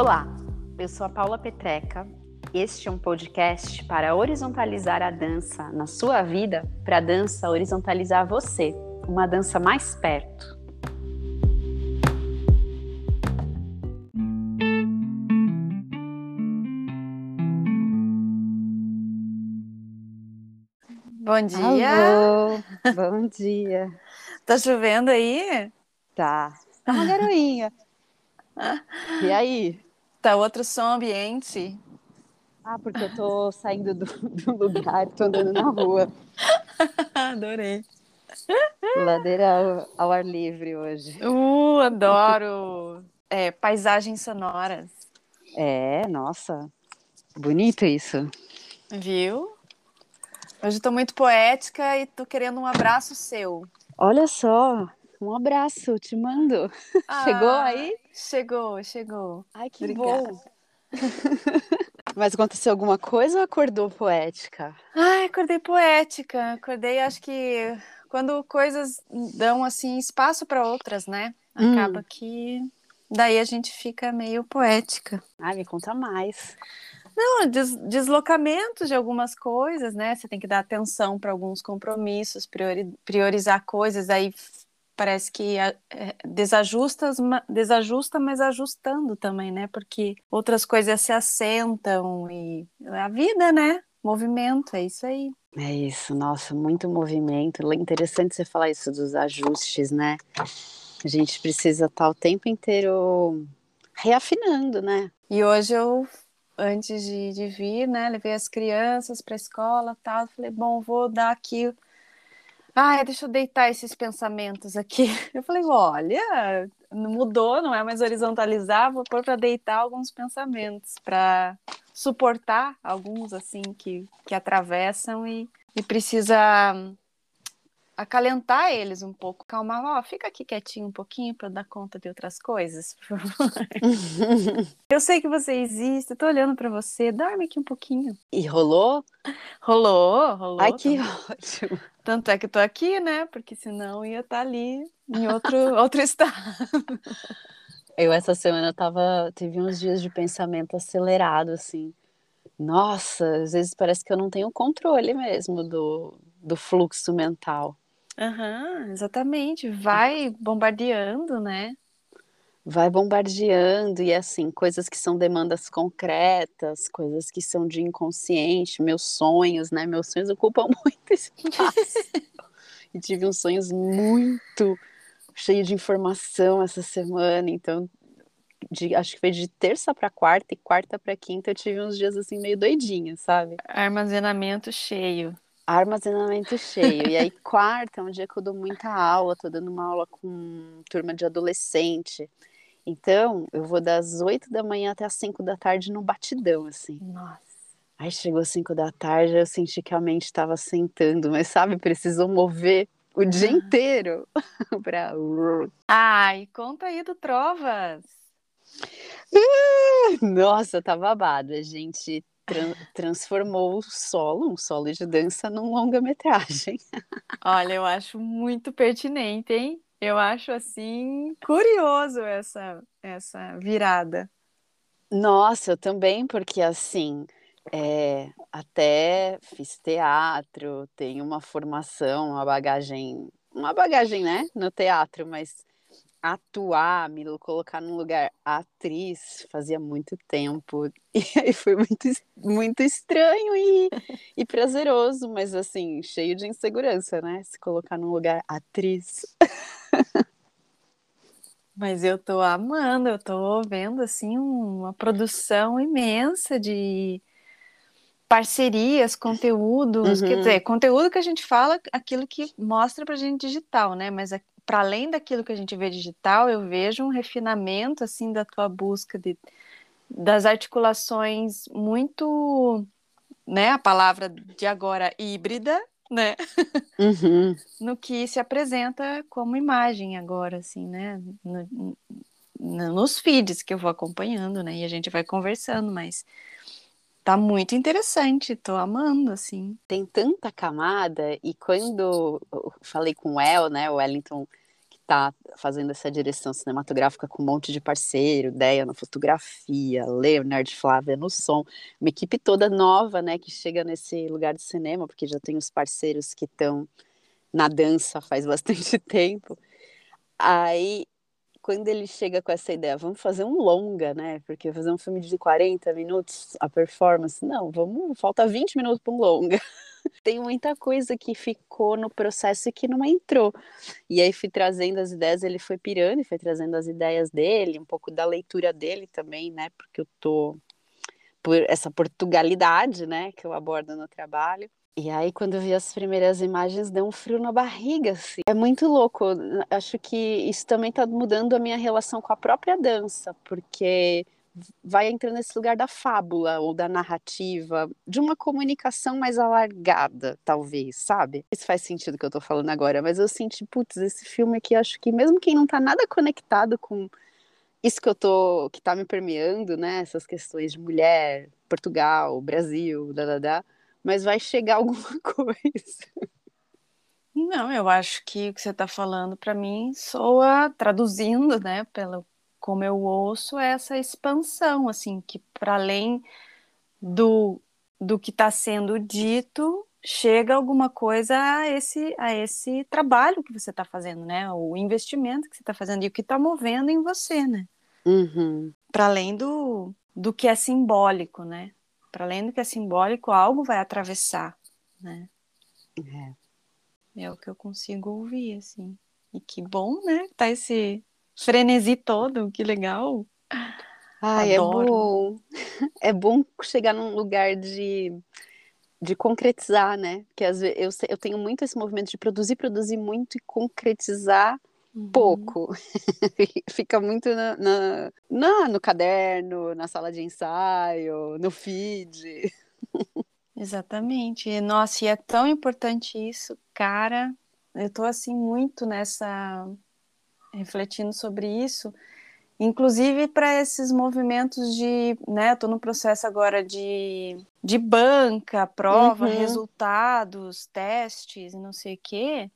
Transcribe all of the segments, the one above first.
Olá, eu sou a Paula Petreca. Este é um podcast para horizontalizar a dança na sua vida, para a dança horizontalizar você, uma dança mais perto. Bom dia! Alô, bom dia! Tá chovendo aí? Tá, tá uma garoinha. E aí? Tá outro som ambiente. Ah, porque eu tô saindo do, do lugar, tô andando na rua. Adorei. Ladeira ao, ao, ar livre hoje. Uh, adoro! É, paisagens sonoras. É, nossa, bonito isso. Viu? Hoje eu tô muito poética e tô querendo um abraço seu. Olha só, um abraço, te mando. Ah, chegou aí? Chegou, chegou. Ai, que Obrigada. bom. Mas aconteceu alguma coisa ou acordou poética? Ai, acordei poética. Acordei, acho que quando coisas dão assim espaço para outras, né? Acaba hum. que daí a gente fica meio poética. Ai, me conta mais. Não, des deslocamentos de algumas coisas, né? Você tem que dar atenção para alguns compromissos, priori priorizar coisas, aí parece que é, desajusta, desajusta, mas ajustando também, né? Porque outras coisas se assentam e a vida, né? Movimento, é isso aí. É isso, nossa, muito movimento. Interessante você falar isso dos ajustes, né? A gente precisa estar o tempo inteiro reafinando, né? E hoje eu, antes de, de vir, né, levei as crianças para a escola tal. Falei, bom, vou dar aqui Ai, deixa eu deitar esses pensamentos aqui. Eu falei, olha, mudou, não é mais horizontalizar, vou pôr para deitar alguns pensamentos, para suportar alguns assim que, que atravessam e, e precisa acalentar eles um pouco, calmar, ó, fica aqui quietinho um pouquinho para eu dar conta de outras coisas, por favor. eu sei que você existe, tô olhando para você, dorme aqui um pouquinho. E rolou? Rolou, rolou. Ai, que ótimo. Tanto é que tô aqui, né? Porque senão ia estar tá ali em outro, outro estado. Eu essa semana tava, tive uns dias de pensamento acelerado, assim. Nossa, às vezes parece que eu não tenho controle mesmo do, do fluxo mental. Uhum, exatamente. Vai bombardeando, né? Vai bombardeando e assim, coisas que são demandas concretas, coisas que são de inconsciente, meus sonhos, né? Meus sonhos ocupam muito espaço. e tive uns sonhos muito cheios de informação essa semana, então de, acho que foi de terça para quarta e quarta para quinta eu tive uns dias assim meio doidinhos, sabe? Armazenamento cheio. Armazenamento cheio. E aí, quarta é um dia que eu dou muita aula, tô dando uma aula com turma de adolescente. Então, eu vou das oito da manhã até as cinco da tarde no batidão, assim. Nossa. Aí chegou cinco da tarde, eu senti que a mente estava sentando, mas sabe, precisou mover o dia inteiro pra. Ai, conta aí do Trovas. Nossa, tá babado. A gente transformou o solo, um solo de dança, num longa-metragem. Olha, eu acho muito pertinente, hein? Eu acho assim curioso essa essa virada. Nossa, eu também, porque assim, é, até fiz teatro, tenho uma formação, uma bagagem, uma bagagem, né, no teatro, mas atuar, me colocar num lugar atriz fazia muito tempo e aí foi muito, muito estranho e, e prazeroso, mas assim, cheio de insegurança, né? Se colocar num lugar atriz. Mas eu tô amando, eu tô vendo assim uma produção imensa de parcerias, conteúdos, uhum. quer dizer, conteúdo que a gente fala, aquilo que mostra pra gente digital, né? Mas para além daquilo que a gente vê digital, eu vejo um refinamento assim da tua busca de, das articulações muito, né, a palavra de agora híbrida, né? Uhum. no que se apresenta como imagem agora, assim, né? No, no, nos feeds que eu vou acompanhando, né? E a gente vai conversando, mas tá muito interessante, tô amando, assim. Tem tanta camada, e quando eu falei com o El, né, o Wellington, que tá fazendo essa direção cinematográfica com um monte de parceiro, Deia na fotografia, Leonard Flávia no som, uma equipe toda nova, né, que chega nesse lugar de cinema, porque já tem os parceiros que estão na dança faz bastante tempo. Aí quando ele chega com essa ideia, vamos fazer um longa, né? Porque fazer um filme de 40 minutos, a performance, não, vamos, falta 20 minutos para um longa. Tem muita coisa que ficou no processo e que não entrou. E aí fui trazendo as ideias, ele foi pirando e foi trazendo as ideias dele, um pouco da leitura dele também, né? Porque eu tô por essa portugalidade, né, que eu abordo no trabalho. E aí, quando eu vi as primeiras imagens, deu um frio na barriga, assim. É muito louco. Acho que isso também está mudando a minha relação com a própria dança, porque vai entrando nesse lugar da fábula ou da narrativa, de uma comunicação mais alargada, talvez, sabe? Isso faz sentido que eu tô falando agora, mas eu senti, putz, esse filme aqui, acho que mesmo quem não tá nada conectado com isso que eu tô, que tá me permeando, né, essas questões de mulher, Portugal, Brasil, da, da, da mas vai chegar alguma coisa. Não, eu acho que o que você está falando para mim soa traduzindo, né, pelo como eu ouço é essa expansão, assim, que para além do, do que está sendo dito, chega alguma coisa a esse, a esse trabalho que você está fazendo, né? O investimento que você está fazendo e o que está movendo em você, né? Uhum. Para além do, do que é simbólico, né? para além do que é simbólico, algo vai atravessar, né? É. é o que eu consigo ouvir, assim. E que bom, né? Tá esse frenesi todo, que legal. Ai, Adoro. é bom. É bom chegar num lugar de, de concretizar, né? Porque às vezes eu, eu tenho muito esse movimento de produzir, produzir muito e concretizar Uhum. pouco. Fica muito na, na, na, no caderno, na sala de ensaio, no feed. Exatamente. Nossa, e é tão importante isso, cara. Eu tô assim muito nessa refletindo sobre isso, inclusive para esses movimentos de, né, tô no processo agora de, de banca, prova, uhum. resultados, testes e não sei o quê.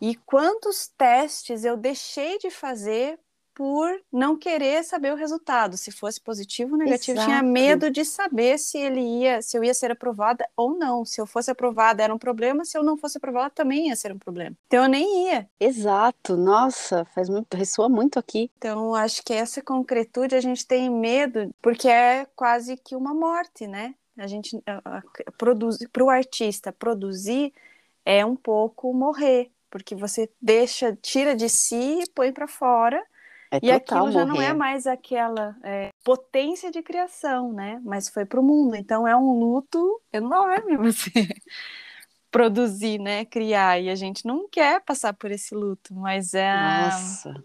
E quantos testes eu deixei de fazer por não querer saber o resultado, se fosse positivo ou negativo, Exato. tinha medo de saber se ele ia, se eu ia ser aprovada ou não. Se eu fosse aprovada era um problema, se eu não fosse aprovada também ia ser um problema. Então eu nem ia. Exato. Nossa, faz muito, ressoa muito aqui. Então acho que essa concretude a gente tem medo porque é quase que uma morte, né? A gente produz para o artista produzir é um pouco morrer porque você deixa, tira de si e põe para fora. É e aquilo já não é mais aquela é, potência de criação, né? Mas foi para o mundo. Então é um luto enorme você produzir, né? Criar. E a gente não quer passar por esse luto, mas é. Nossa.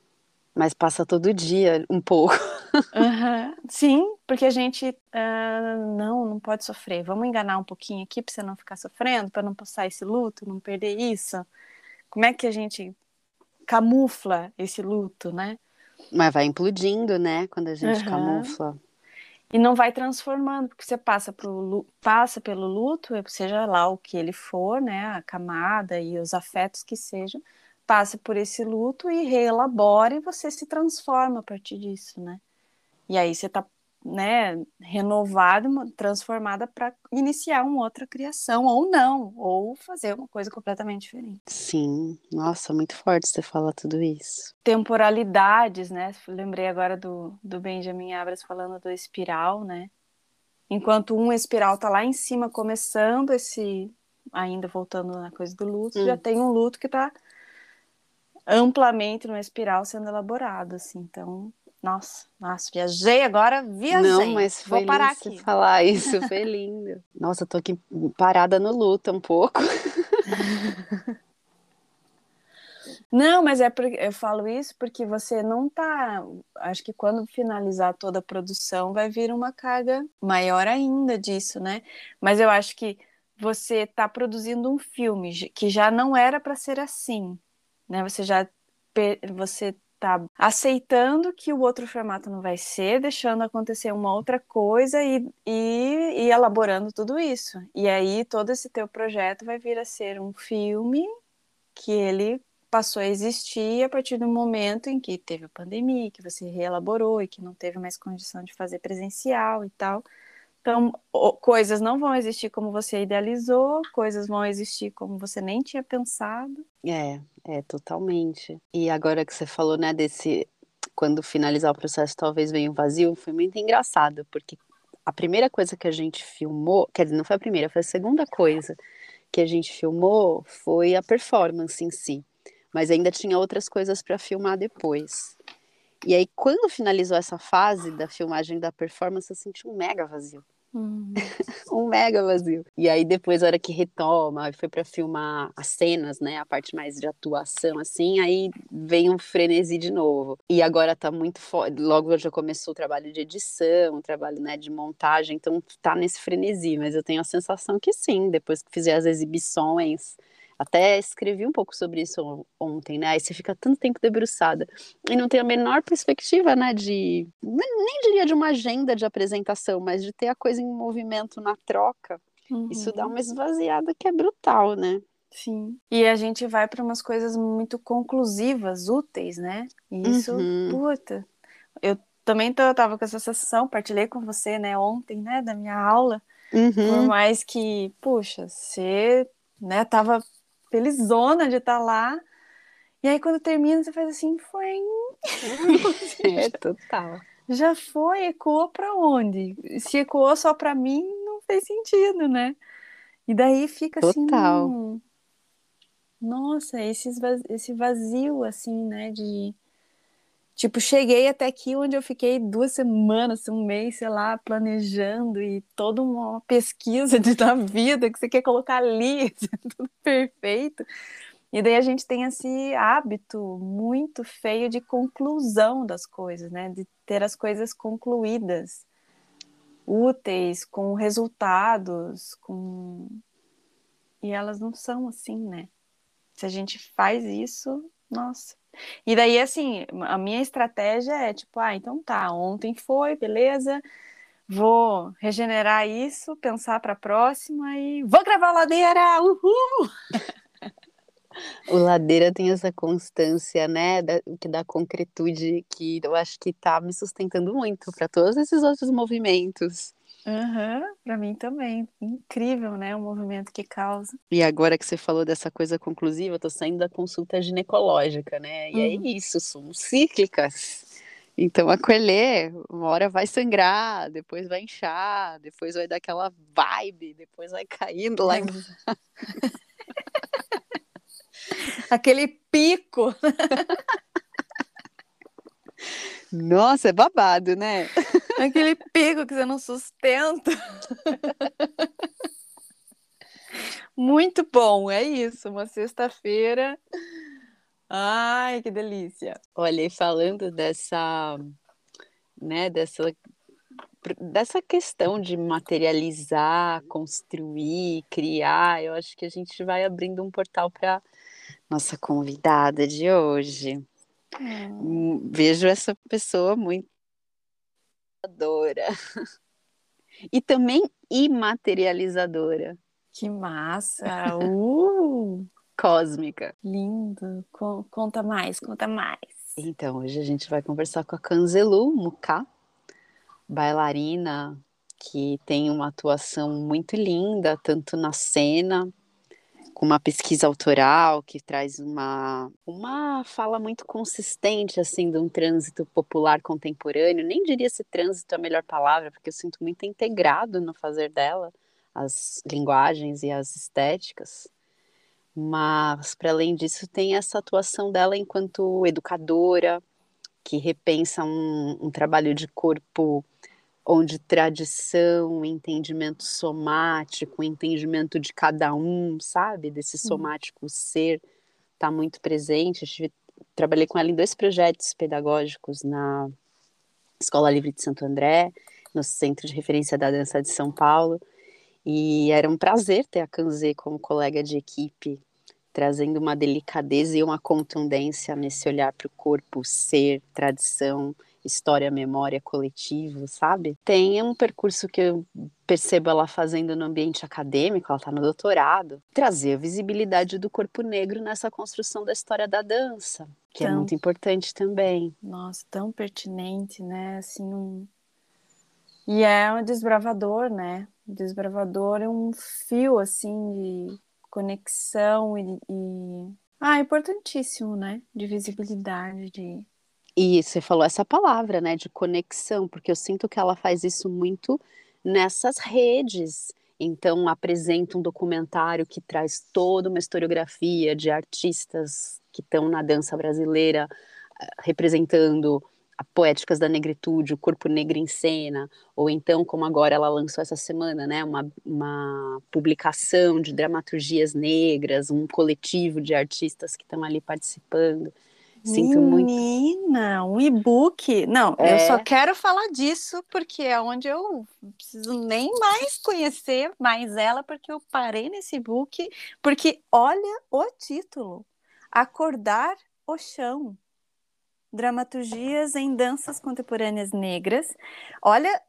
Mas passa todo dia, um pouco. Uhum. Sim, porque a gente uh, não, não pode sofrer. Vamos enganar um pouquinho aqui para você não ficar sofrendo, para não passar esse luto, não perder isso como é que a gente camufla esse luto, né? Mas vai implodindo, né? Quando a gente uhum. camufla. E não vai transformando, porque você passa, pro, passa pelo luto, seja lá o que ele for, né? A camada e os afetos que sejam, passa por esse luto e reelabora e você se transforma a partir disso, né? E aí você tá né, renovada, transformada para iniciar uma outra criação, ou não, ou fazer uma coisa completamente diferente. Sim, nossa, muito forte você falar tudo isso. Temporalidades, né? Lembrei agora do, do Benjamin Abras falando do espiral, né? Enquanto um espiral tá lá em cima começando esse, ainda voltando na coisa do luto, hum. já tem um luto que tá amplamente numa espiral sendo elaborado, assim, então nossa, nossa, viajei agora, viajei. Não, mas foi Vou parar lindo aqui. falar isso, foi lindo. Nossa, eu tô aqui parada no luto um pouco. Não, mas é porque eu falo isso porque você não tá. Acho que quando finalizar toda a produção vai vir uma carga maior ainda disso, né? Mas eu acho que você está produzindo um filme que já não era para ser assim, né? Você já você tá aceitando que o outro formato não vai ser, deixando acontecer uma outra coisa e, e, e, elaborando tudo isso. E aí todo esse teu projeto vai vir a ser um filme que ele passou a existir a partir do momento em que teve a pandemia, que você reelaborou e que não teve mais condição de fazer presencial e tal. Então, coisas não vão existir como você idealizou, coisas vão existir como você nem tinha pensado. É, é, totalmente. E agora que você falou, né, desse. Quando finalizar o processo, talvez venha um vazio, foi muito engraçado, porque a primeira coisa que a gente filmou, quer dizer, não foi a primeira, foi a segunda coisa que a gente filmou foi a performance em si. Mas ainda tinha outras coisas para filmar depois. E aí, quando finalizou essa fase da filmagem da performance, eu senti um mega vazio. Uhum. um mega vazio. E aí, depois, a hora que retoma, foi para filmar as cenas, né? A parte mais de atuação, assim, aí vem um frenesi de novo. E agora tá muito forte. Logo já começou o trabalho de edição, o trabalho né, de montagem, então tá nesse frenesi. Mas eu tenho a sensação que sim, depois que fizer as exibições até escrevi um pouco sobre isso ontem, né? Aí você fica tanto tempo debruçada e não tem a menor perspectiva, né? De nem diria de uma agenda de apresentação, mas de ter a coisa em movimento na troca. Uhum. Isso dá uhum. uma esvaziada que é brutal, né? Sim. E a gente vai para umas coisas muito conclusivas, úteis, né? E isso, uhum. puta. Eu também tô, eu tava com essa sensação, partilhei com você, né, ontem, né, da minha aula. Uhum. Por mais que, puxa, você, né, tava felizona de estar tá lá. E aí, quando termina, você faz assim, foi. é, total. Já foi, ecoou para onde? Se ecoou só para mim, não fez sentido, né? E daí fica assim, total. assim. Hum, nossa, esse, esse vazio, assim, né? De. Tipo, cheguei até aqui onde eu fiquei duas semanas, um mês, sei lá, planejando e toda uma pesquisa de, da vida que você quer colocar ali, assim, tudo perfeito. E daí a gente tem esse hábito muito feio de conclusão das coisas, né? De ter as coisas concluídas, úteis, com resultados, com e elas não são assim, né? Se a gente faz isso, nossa, e daí, assim, a minha estratégia é tipo, ah, então tá, ontem foi, beleza, vou regenerar isso, pensar para a próxima e vou gravar ladeira, uhul! O Ladeira tem essa constância, né, da, que dá concretude, que eu acho que tá me sustentando muito para todos esses outros movimentos. Uhum, para mim também. Incrível, né? O movimento que causa. E agora que você falou dessa coisa conclusiva, eu tô saindo da consulta ginecológica, né? E é uhum. é isso, somos cíclicas. Então, acolher, uma hora vai sangrar, depois vai inchar, depois vai dar aquela vibe, depois vai caindo lá em... Aquele pico. Nossa, é babado, né? Aquele pico que você não sustenta. Muito bom, é isso. Uma sexta-feira. Ai, que delícia. Olha, e falando dessa, né, dessa dessa questão de materializar, construir, criar, eu acho que a gente vai abrindo um portal para nossa convidada de hoje. Hum. Vejo essa pessoa muito adora e também imaterializadora. Que massa! Uh! Cósmica. Lindo. Conta mais, conta mais. Então, hoje a gente vai conversar com a Canzelu Muká, bailarina que tem uma atuação muito linda, tanto na cena com uma pesquisa autoral que traz uma, uma fala muito consistente assim de um trânsito popular contemporâneo. Nem diria se trânsito é a melhor palavra, porque eu sinto muito integrado no fazer dela as linguagens e as estéticas. Mas para além disso tem essa atuação dela enquanto educadora que repensa um, um trabalho de corpo onde tradição, entendimento somático, entendimento de cada um, sabe, desse somático ser, está muito presente. Eu tive, trabalhei com ela em dois projetos pedagógicos na Escola Livre de Santo André, no Centro de Referência da Dança de São Paulo. E era um prazer ter a Kanzê como colega de equipe, trazendo uma delicadeza e uma contundência nesse olhar para o corpo, ser, tradição, história, memória, coletivo, sabe? Tem um percurso que eu percebo ela fazendo no ambiente acadêmico, ela está no doutorado, trazer a visibilidade do corpo negro nessa construção da história da dança, que é Então, é muito importante também. Nossa, tão pertinente, né? Assim, um... E é um desbravador, né? Desbravador é um fio, assim, de conexão e, e... Ah, importantíssimo, né? De visibilidade, de... E você falou essa palavra, né, de conexão, porque eu sinto que ela faz isso muito nessas redes. Então, apresenta um documentário que traz toda uma historiografia de artistas que estão na dança brasileira, eh, representando a poéticas da negritude, o corpo negro em cena, ou então, como agora ela lançou essa semana, né, uma, uma publicação de dramaturgias negras, um coletivo de artistas que estão ali participando. Sinto muito. Menina, um e-book. Não, eu É. só quero falar disso porque é onde eu preciso nem mais conhecer mais ela, porque eu parei nesse e-book. Porque olha o título: Acordar o Chão. Dramaturgias em danças contemporâneas negras. Olha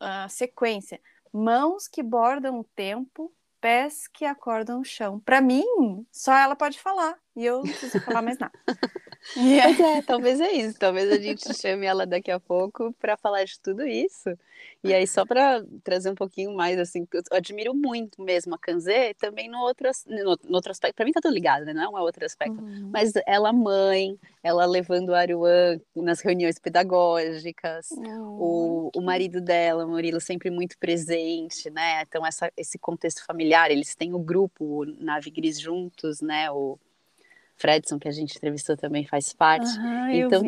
a sequência: mãos que bordam o tempo, pés que acordam o chão. Para mim, só ela pode falar e eu não preciso falar mais nada. Pois é, talvez é isso. Talvez a gente chame ela daqui a pouco para falar de tudo isso. E aí, só para trazer um pouquinho mais, assim, eu admiro muito mesmo a Kanzê, também no outro, no, no outro aspecto. Para mim tá tudo ligado, né? Não é outro aspecto. Uhum. Mas ela mãe, ela levando o Aruan nas reuniões pedagógicas, o, o marido dela, o Murilo, sempre muito presente, né? Então, essa, esse contexto familiar, eles têm o grupo o Nave Gris juntos, né? O Fredson, que a gente entrevistou, também faz parte. Aham, Então.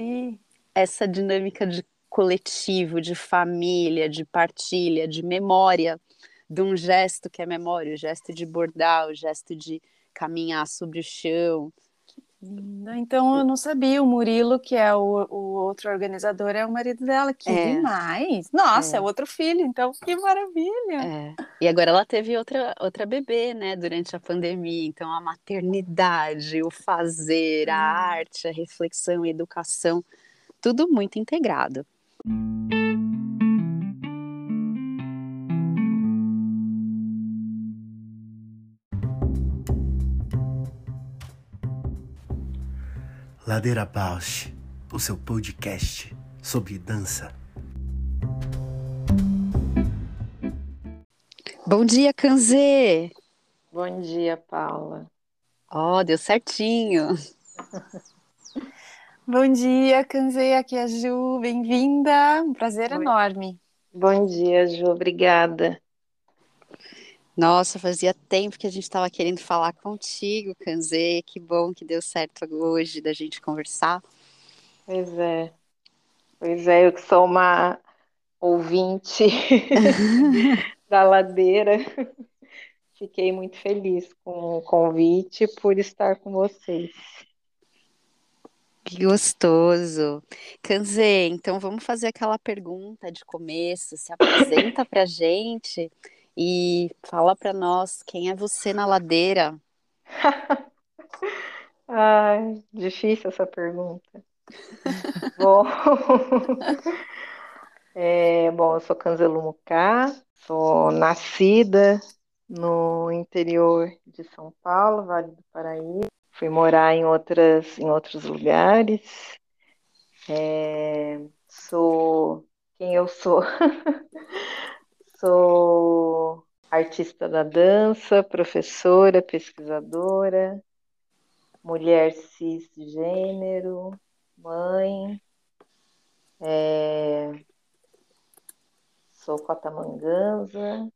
Essa dinâmica de coletivo, de família, de partilha, de memória, de um gesto que é memória, o gesto de bordar, o gesto de caminhar sobre o chão. Então eu não sabia. O Murilo, que é o, o outro organizador, é o marido dela. Que É. demais! Nossa, É. é outro filho, então que maravilha! É. E agora ela teve outra, outra bebê, né, durante a pandemia. Então, a maternidade, o fazer, a arte, a reflexão, a educação, tudo muito integrado. Ladeira Bausch, o seu podcast sobre dança. Bom dia, Kanzê! Bom dia, Paula. Ó, deu certinho. Bom dia, Kanzê, aqui é a Ju, bem-vinda. Um prazer Oi. enorme. Bom dia, Ju. Obrigada. Nossa, fazia tempo que a gente estava querendo falar contigo, Kanzê. Que bom que deu certo hoje da gente conversar. Pois é. Pois é, eu que sou uma ouvinte da ladeira. Fiquei muito feliz com o convite por estar com vocês. Que gostoso. Kanzê, então vamos fazer aquela pergunta de começo. Se apresenta pra gente e fala pra nós quem é você na ladeira. Ai, difícil essa pergunta. Bom, é, bom, eu sou Canzelu Mucá, sou nascida no interior de São Paulo, Vale do Paraíba. Fui morar em outras, em outros lugares. É, sou quem eu sou. Sou artista da dança, professora, pesquisadora, mulher cisgênero, mãe, é, sou cotamanganza,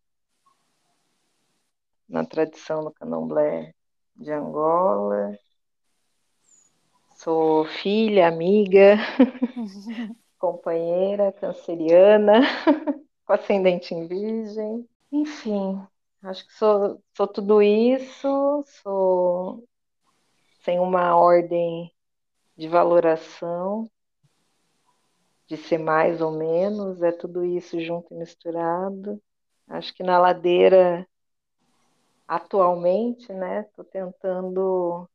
na tradição do candomblé de Angola, sou filha, amiga, companheira, canceriana, com ascendente em virgem, enfim, acho que sou, sou tudo isso, sou sem uma ordem de valoração, de ser mais ou menos, é tudo isso junto e misturado. Acho que na ladeira, atualmente, né, estou tentando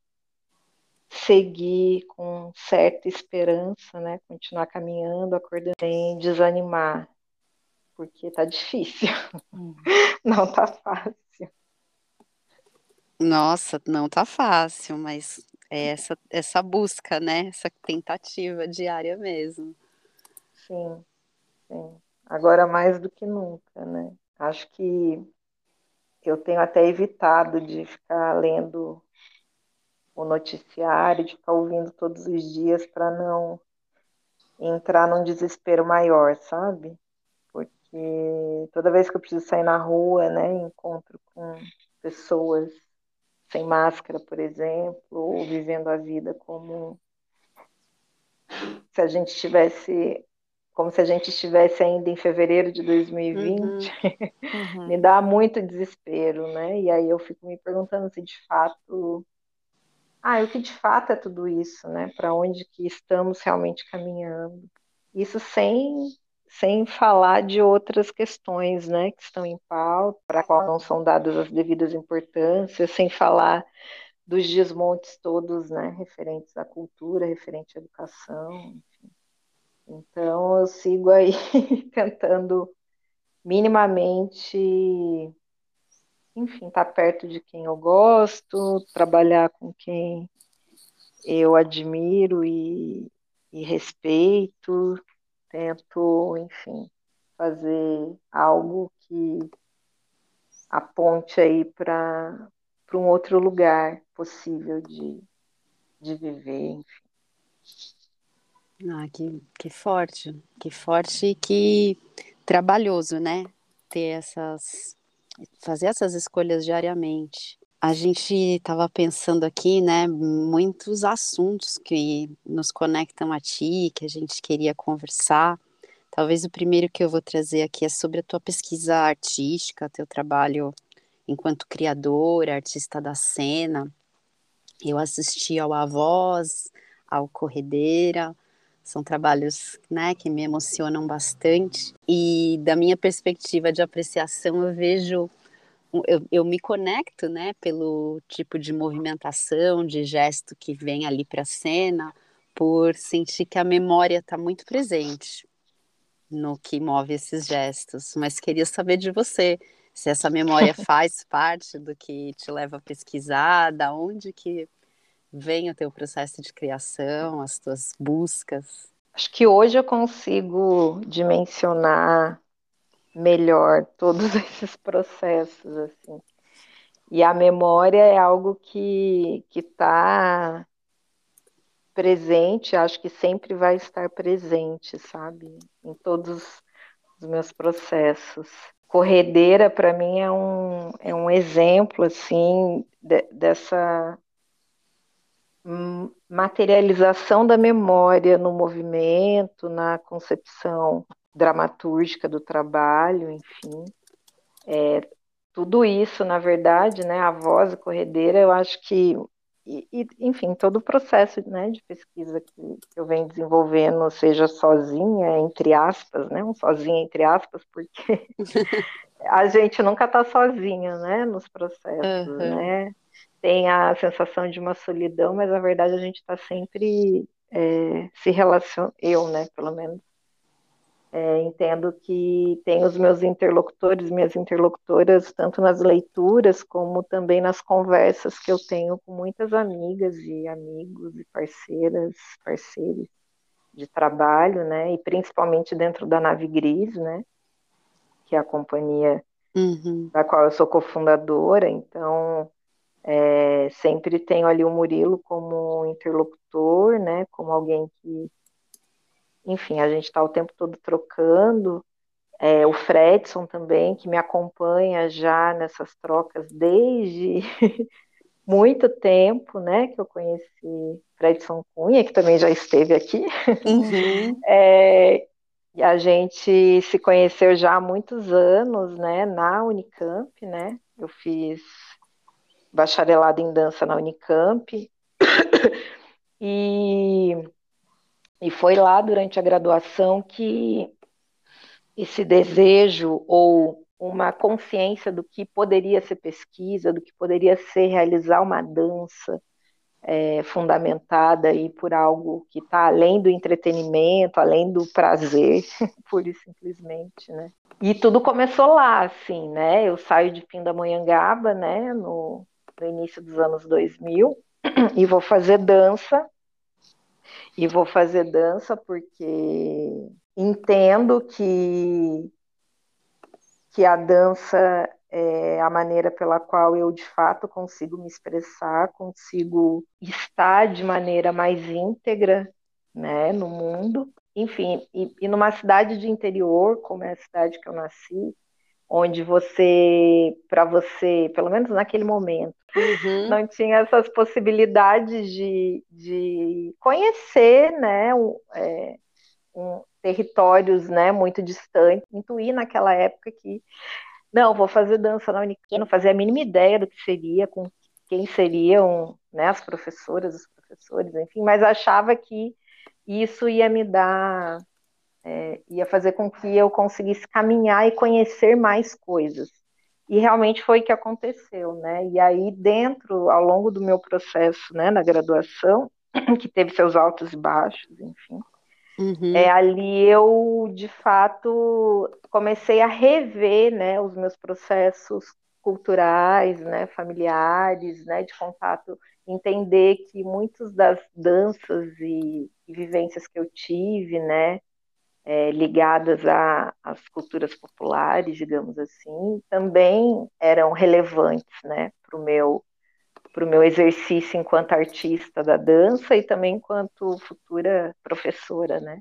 seguir com certa esperança, né, continuar caminhando, acordando sem desanimar, porque tá difícil, hum. não tá fácil. Nossa, não tá fácil, mas é essa, essa busca, né? Essa tentativa diária mesmo. Sim, sim. Agora mais do que nunca, né? Acho que eu tenho até evitado de ficar lendo o noticiário, de ficar ouvindo todos os dias para não entrar num desespero maior, sabe? Porque toda vez que eu preciso sair na rua, né, encontro com pessoas sem máscara, por exemplo, ou vivendo a vida como se a gente estivesse como se a gente estivesse ainda em fevereiro de 2020, uhum. Uhum. me dá muito desespero, né? E aí eu fico me perguntando se de fato, ah, o que de fato é tudo isso, né? Para onde que estamos realmente caminhando? Isso sem sem falar de outras questões né, que estão em pauta, para qual não são dadas as devidas importâncias, sem falar dos desmontes todos né, referentes à cultura, referente à educação. Enfim. Então, eu sigo aí tentando minimamente, enfim, estar tá perto de quem eu gosto, trabalhar com quem eu admiro e, e respeito, tento, enfim, fazer algo que aponte aí para um outro lugar possível de, de viver, enfim. Ah, que, que forte, que forte e que trabalhoso, né? Ter essas, fazer essas escolhas diariamente. A gente estava pensando aqui, né, muitos assuntos que nos conectam a ti, que a gente queria conversar. Talvez o primeiro que eu vou trazer aqui é sobre a tua pesquisa artística, teu trabalho enquanto criadora, artista da cena. Eu assisti ao A Voz, ao Corredeira, são trabalhos né, que me emocionam bastante. E da minha perspectiva de apreciação, eu vejo eu, eu me conecto, né, pelo tipo de movimentação, de gesto que vem ali para a cena, por sentir que a memória está muito presente no que move esses gestos. Mas queria saber de você, se essa memória faz parte do que te leva a pesquisar, da onde que vem o teu processo de criação, as tuas buscas. Acho que hoje eu consigo dimensionar melhor todos esses processos assim. E a memória é algo que que está presente, acho que sempre vai estar presente, sabe, em todos os meus processos. Corredeira para mim é um é um exemplo assim de, dessa materialização da memória no movimento, na concepção dramatúrgica do trabalho, enfim. É, tudo isso, na verdade, né, a voz a corredeira, eu acho que, e, e, enfim, todo o processo né, de pesquisa que, que eu venho desenvolvendo, seja sozinha, entre aspas, né, um sozinha, entre aspas, porque a gente nunca está sozinha, né, nos processos, uhum. né, tem a sensação de uma solidão, mas na verdade a gente está sempre é, se relacionando, eu, né, pelo menos, é, entendo que tem os meus interlocutores, minhas interlocutoras, tanto nas leituras como também nas conversas que eu tenho com muitas amigas e amigos e parceiras, parceiros de trabalho, né? E principalmente dentro da Nave Gris, né? Que é a companhia uhum. da qual eu sou cofundadora. Então, é, sempre tenho ali o Murilo como interlocutor, né? Como alguém que enfim, a gente está o tempo todo trocando. É, o Fredson também, que me acompanha já nessas trocas desde muito tempo, né? Que eu conheci Fredson Cunha, que também já esteve aqui. Uhum. É, e a gente se conheceu já há muitos anos, né? Na Unicamp, né? Eu fiz bacharelado em dança na Unicamp e, e foi lá durante a graduação que esse desejo ou uma consciência do que poderia ser pesquisa, do que poderia ser realizar uma dança é, fundamentada aí por algo que está além do entretenimento, além do prazer, pura e simplesmente, né? E tudo começou lá, assim, né? Eu saio de Pindamonhangaba, né, no, no início dos anos 2000, e vou fazer dança, e vou fazer dança porque entendo que que a dança é a maneira pela qual eu de fato consigo me expressar, consigo estar de maneira mais íntegra, né, no mundo. Enfim, e, e numa cidade de interior, como é a cidade que eu nasci, onde você, para você, pelo menos naquele momento, uhum. não tinha essas possibilidades de, de conhecer, né, um, é, um, territórios né, muito distantes, intuí naquela época que não, vou fazer dança na Unicamp, não fazia a mínima ideia do que seria, com quem seriam né, as professoras, os professores, enfim, mas achava que isso ia me dar, é, ia fazer com que eu conseguisse caminhar e conhecer mais coisas. E realmente foi o que aconteceu, né? E aí, dentro, ao longo do meu processo, né, na graduação, que teve seus altos e baixos, enfim, Uhum. É, ali eu, de fato, comecei a rever né, os meus processos culturais, né, familiares, né, de contato, entender que muitas das danças e, e vivências que eu tive, né, é, ligadas às culturas populares, digamos assim, também eram relevantes, né, para o meu para o meu exercício enquanto artista da dança e também enquanto futura professora, né?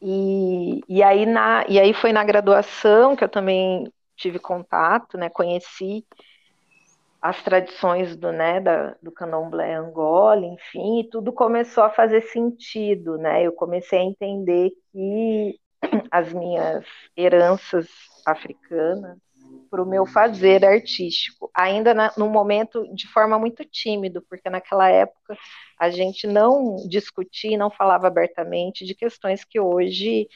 E, e, aí, na, e aí foi na graduação que eu também tive contato, né? Conheci as tradições do, né, da, do candomblé Angola, enfim, e tudo começou a fazer sentido, né? Eu comecei a entender que as minhas heranças africanas para o meu fazer artístico, ainda na, no momento de forma muito tímido, porque naquela época a gente não discutia, não falava abertamente de questões que hoje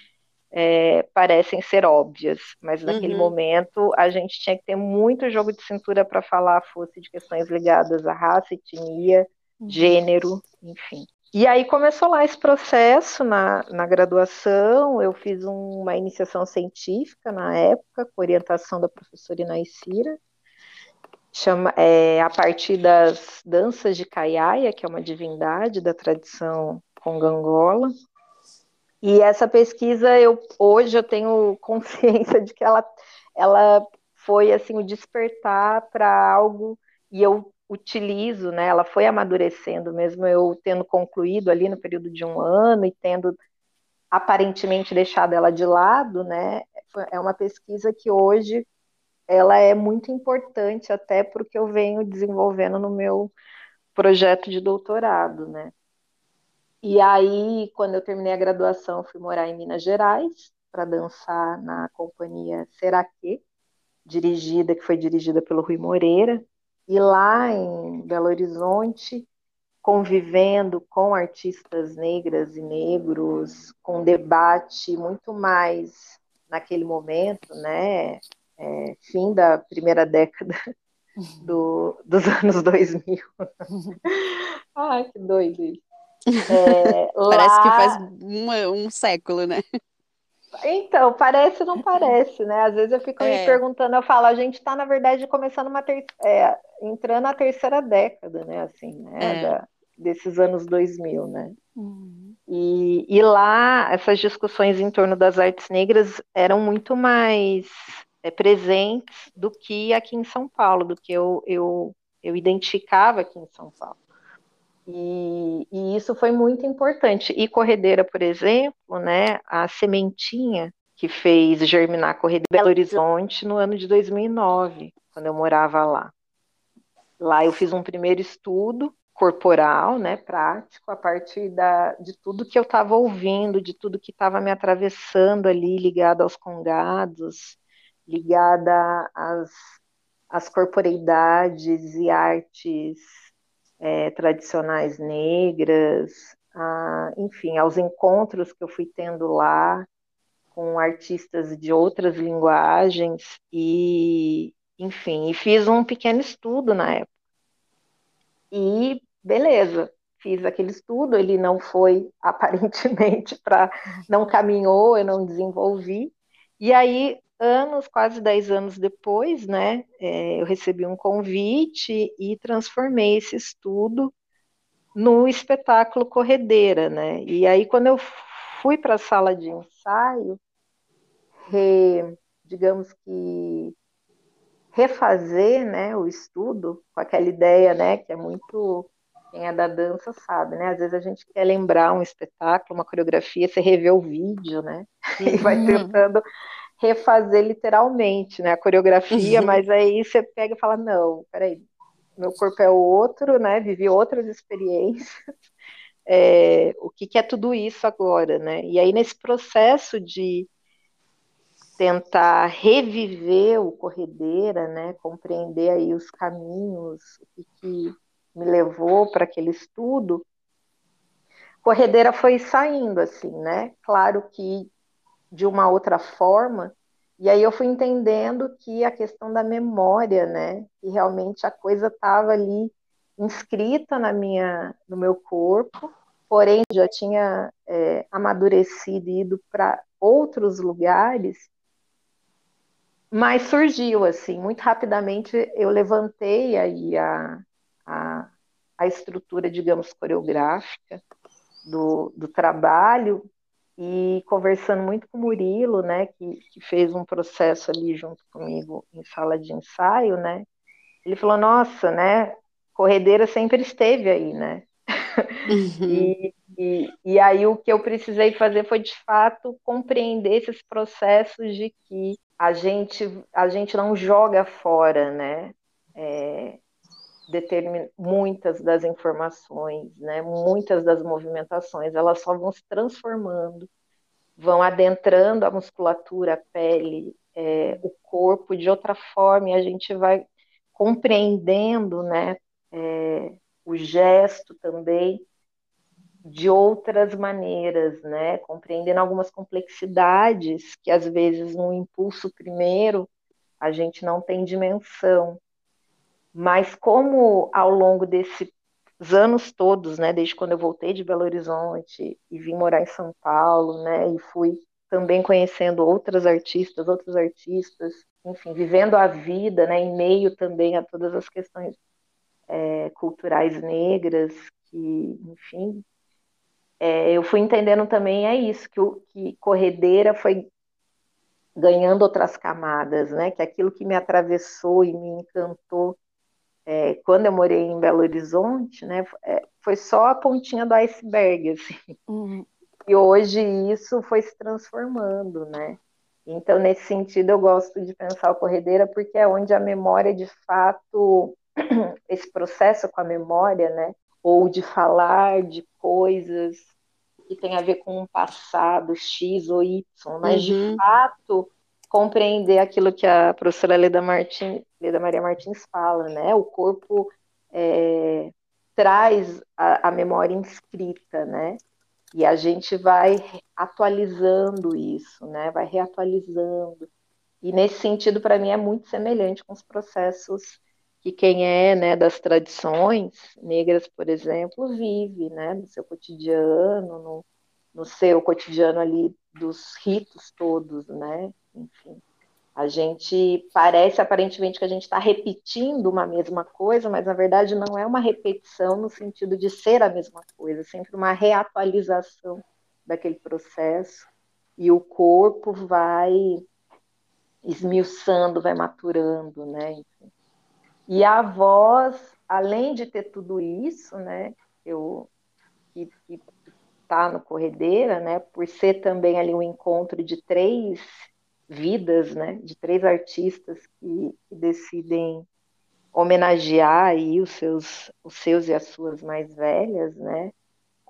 é, parecem ser óbvias, mas naquele uhum. momento a gente tinha que ter muito jogo de cintura para falar, fosse de questões ligadas à raça, etnia, uhum. gênero, enfim. E aí começou lá esse processo na, na graduação, eu fiz uma iniciação científica na época, com orientação da professora Inaicira, chama, é, a partir das danças de Kaiaia, que é uma divindade da tradição congangola. E essa pesquisa, eu, hoje eu tenho consciência de que ela, ela foi assim o despertar para algo, e eu utilizo, né? Ela foi amadurecendo, mesmo eu tendo concluído ali no período de um ano e tendo aparentemente deixado ela de lado, né? É uma pesquisa que hoje ela é muito importante até porque eu venho desenvolvendo no meu projeto de doutorado, né? E aí, quando eu terminei a graduação, fui morar em Minas Gerais para dançar na companhia Seraque, dirigida que foi dirigida pelo Rui Moreira, e lá em Belo Horizonte, convivendo com artistas negras e negros, com debate muito mais naquele momento, né? É, fim da primeira década do, dos anos 2000. Ai, que doido isso. É, Parece lá... que faz um, um século, né? Então, parece ou não parece, né? Às vezes eu fico é. me perguntando, eu falo, a gente está, na verdade, começando uma ter... É, entrando na terceira década, né? Assim, né? É. Da, desses anos 2000, né? Uhum. E, e lá, essas discussões em torno das artes negras eram muito mais é, presentes do que aqui em São Paulo, do que eu, eu, eu identificava aqui em São Paulo. E, e, isso foi muito importante. E Corredeira, por exemplo, né, a sementinha que fez germinar Corredeira Belo Horizonte no ano de 2009, quando eu morava lá. Lá eu fiz um primeiro estudo corporal, né, prático, a partir da, de tudo que eu estava ouvindo, de tudo que estava me atravessando ali, ligado aos congados, ligada às, às corporeidades e artes é, tradicionais negras, a, enfim, aos encontros que eu fui tendo lá com artistas de outras linguagens e, enfim, e fiz um pequeno estudo na época. E beleza, fiz aquele estudo, ele não foi aparentemente para, não caminhou, eu não desenvolvi. E aí, anos, quase dez anos depois, né, é, eu recebi um convite e transformei esse estudo no espetáculo Corredeira, né? E aí, quando eu fui para a sala de ensaio, re, digamos que refazer né, o estudo com aquela ideia né, que é muito quem é da dança sabe, né? Às vezes a gente quer lembrar um espetáculo, uma coreografia, você revê o vídeo, né? E vai tentando refazer literalmente, né? A coreografia, uhum. mas aí você pega e fala, não, peraí, meu corpo é outro, né? Vivi outras experiências. É, o que, que é tudo isso agora, né? E aí nesse processo de tentar reviver o Corredeira, né? Compreender aí os caminhos, o que, que me levou para aquele estudo, Corredeira foi saindo assim, né? Claro que de uma outra forma, e aí eu fui entendendo que a questão da memória, né? Que realmente a coisa estava ali inscrita na minha, no meu corpo, porém já tinha é, amadurecido e ido para outros lugares, mas surgiu assim, muito rapidamente eu levantei aí a, a, a estrutura, digamos, coreográfica do, do trabalho e conversando muito com o Murilo, né, que, que, fez um processo ali junto comigo em sala de ensaio, né, ele falou, nossa, né, corredeira sempre esteve aí, né, uhum. e, e, e, aí o que eu precisei fazer foi, de fato, compreender esses processos de que a gente, a gente não joga fora, né, é, determin... muitas das informações, né, muitas das movimentações, elas só vão se transformando, vão adentrando a musculatura, a pele, é, o corpo de outra forma, e a gente vai compreendendo né, é, o gesto também de outras maneiras, né, compreendendo algumas complexidades que às vezes no impulso primeiro a gente não tem dimensão. Mas como ao longo desses anos todos, né, desde quando eu voltei de Belo Horizonte e vim morar em São Paulo, né, e fui também conhecendo outras artistas, outros artistas, enfim, vivendo a vida, né, em meio também a todas as questões é, culturais negras, que, enfim, é, eu fui entendendo também é isso, que, o, que Corredeira foi ganhando outras camadas, né, que aquilo que me atravessou e me encantou é, quando eu morei em Belo Horizonte, né, é, foi só a pontinha do iceberg, assim. Uhum. E hoje isso foi se transformando, né? Então, nesse sentido, eu gosto de pensar o Corredeira porque é onde a memória, de fato, esse processo com a memória, né? Ou de falar de coisas que tem a ver com um passado X ou Y, mas uhum. de fato compreender aquilo que a professora Leda, Martin, Leda Maria Martins fala, né? O corpo é, traz a, a, memória inscrita, né? E a gente vai atualizando isso, né? Vai reatualizando. E nesse sentido, para mim, é muito semelhante com os processos que quem é né, das tradições negras, por exemplo, vive, né? No seu cotidiano, no, no seu cotidiano ali dos ritos todos, né? Enfim. A gente parece aparentemente que a gente está repetindo uma mesma coisa, mas na verdade não é uma repetição no sentido de ser a mesma coisa, é sempre uma reatualização daquele processo e o corpo vai esmiuçando, vai maturando, né? Enfim. E a voz, além de ter tudo isso, né? Eu que, que tá no corredeira, né? Por ser também ali um encontro de três vidas, né, de três artistas que, que decidem homenagear aí os seus, os seus e as suas mais velhas, né?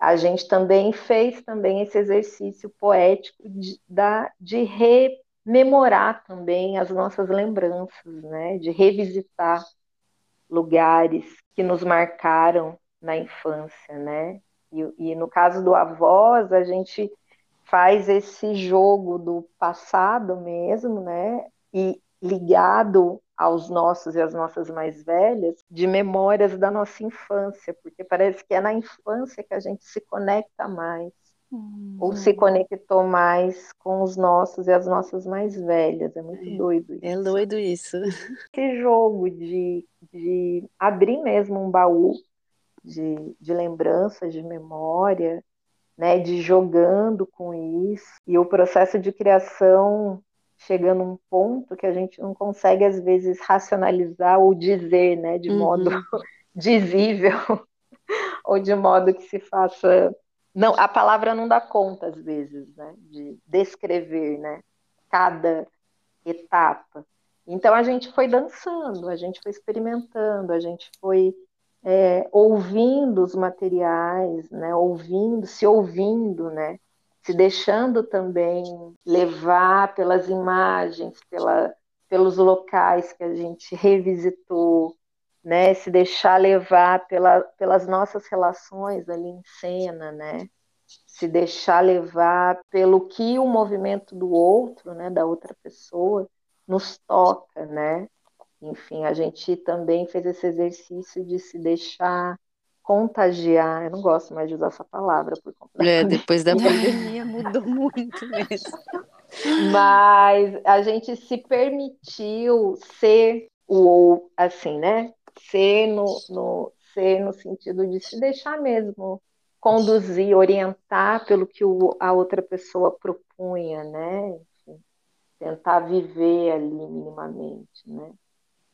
A gente também fez também esse exercício poético de, da, de rememorar também as nossas lembranças, né? De revisitar lugares que nos marcaram na infância, né? E, e no caso do avós, a gente faz esse jogo do passado mesmo, né? E ligado aos nossos e às nossas mais velhas, de memórias da nossa infância, porque parece que é na infância que a gente se conecta mais, uhum. ou se conectou mais com os nossos e as nossas mais velhas. É muito é, doido isso. É doido isso. Esse jogo de, de abrir mesmo um baú de, de lembranças, de memória, né, de jogando com isso, e o processo de criação chegando a um ponto que a gente não consegue às vezes racionalizar ou dizer, né, de uhum. modo dizível ou de modo que se faça não, a palavra não dá conta às vezes, né, de descrever, né, cada etapa. Então a gente foi dançando, a gente foi experimentando, a gente foi é, ouvindo os materiais, né, ouvindo, se ouvindo, né, se deixando também levar pelas imagens, pela, pelos locais que a gente revisitou, né, se deixar levar pela, pelas nossas relações ali em cena, né, se deixar levar pelo que o movimento do outro, né, da outra pessoa, nos toca, né, enfim, a gente também fez esse exercício de se deixar contagiar. Eu não gosto mais de usar essa palavra por conta é, depois da pandemia mudou muito mesmo. Mas a gente se permitiu ser o assim, né? Ser no, no ser no sentido de se deixar mesmo conduzir, orientar pelo que o, a outra pessoa propunha, né? Enfim, tentar viver ali minimamente, né?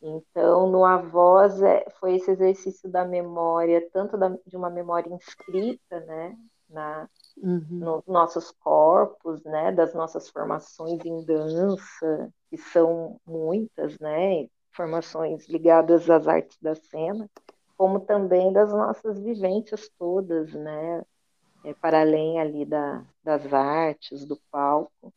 Então, no Avós é, foi esse exercício da memória, tanto da, de uma memória inscrita, né, na, uhum. nos nossos corpos, né, das nossas formações em dança, que são muitas, né, formações ligadas às artes da cena, como também das nossas vivências todas, né, é, para além ali da, das artes, do palco,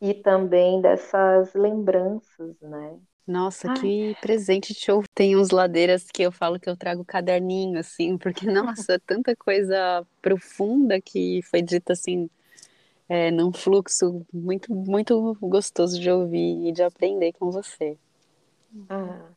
e também dessas lembranças, né, nossa, Ai. que presente show. Tem uns ladeiras que eu falo que eu trago caderninho, assim, porque, nossa, tanta coisa profunda que foi dita, assim, é, num fluxo muito, muito gostoso de ouvir e de aprender com você. Ah.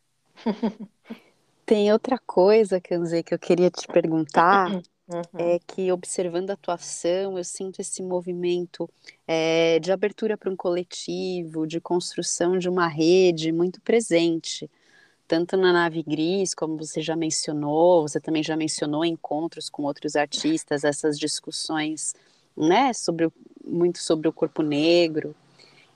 Tem outra coisa, Kanze, que eu queria te perguntar, Uhum. é que observando a atuação, eu sinto esse movimento é, de abertura para um coletivo, de construção de uma rede muito presente, tanto na nave gris, como você já mencionou, você também já mencionou encontros com outros artistas, essas discussões, né, sobre muito sobre o corpo negro.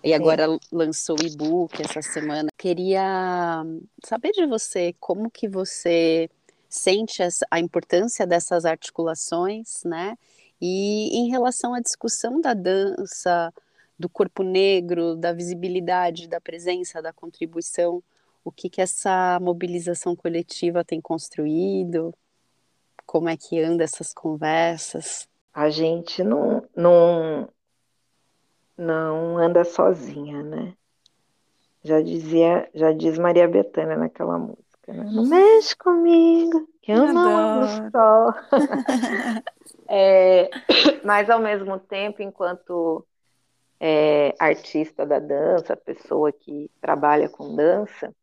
E agora lançou o e-book essa semana. Queria saber de você como que você sente a importância dessas articulações, né? E em relação à discussão da dança, do corpo negro, da visibilidade, da presença, da contribuição, o que que essa mobilização coletiva tem construído? Como é que anda essas conversas? A gente não, não, não anda sozinha, né? Já dizia, já diz Maria Bethânia naquela música. Não mexe comigo, que eu, não sou. é, mas ao mesmo tempo, enquanto é, artista da dança, pessoa que trabalha com dança,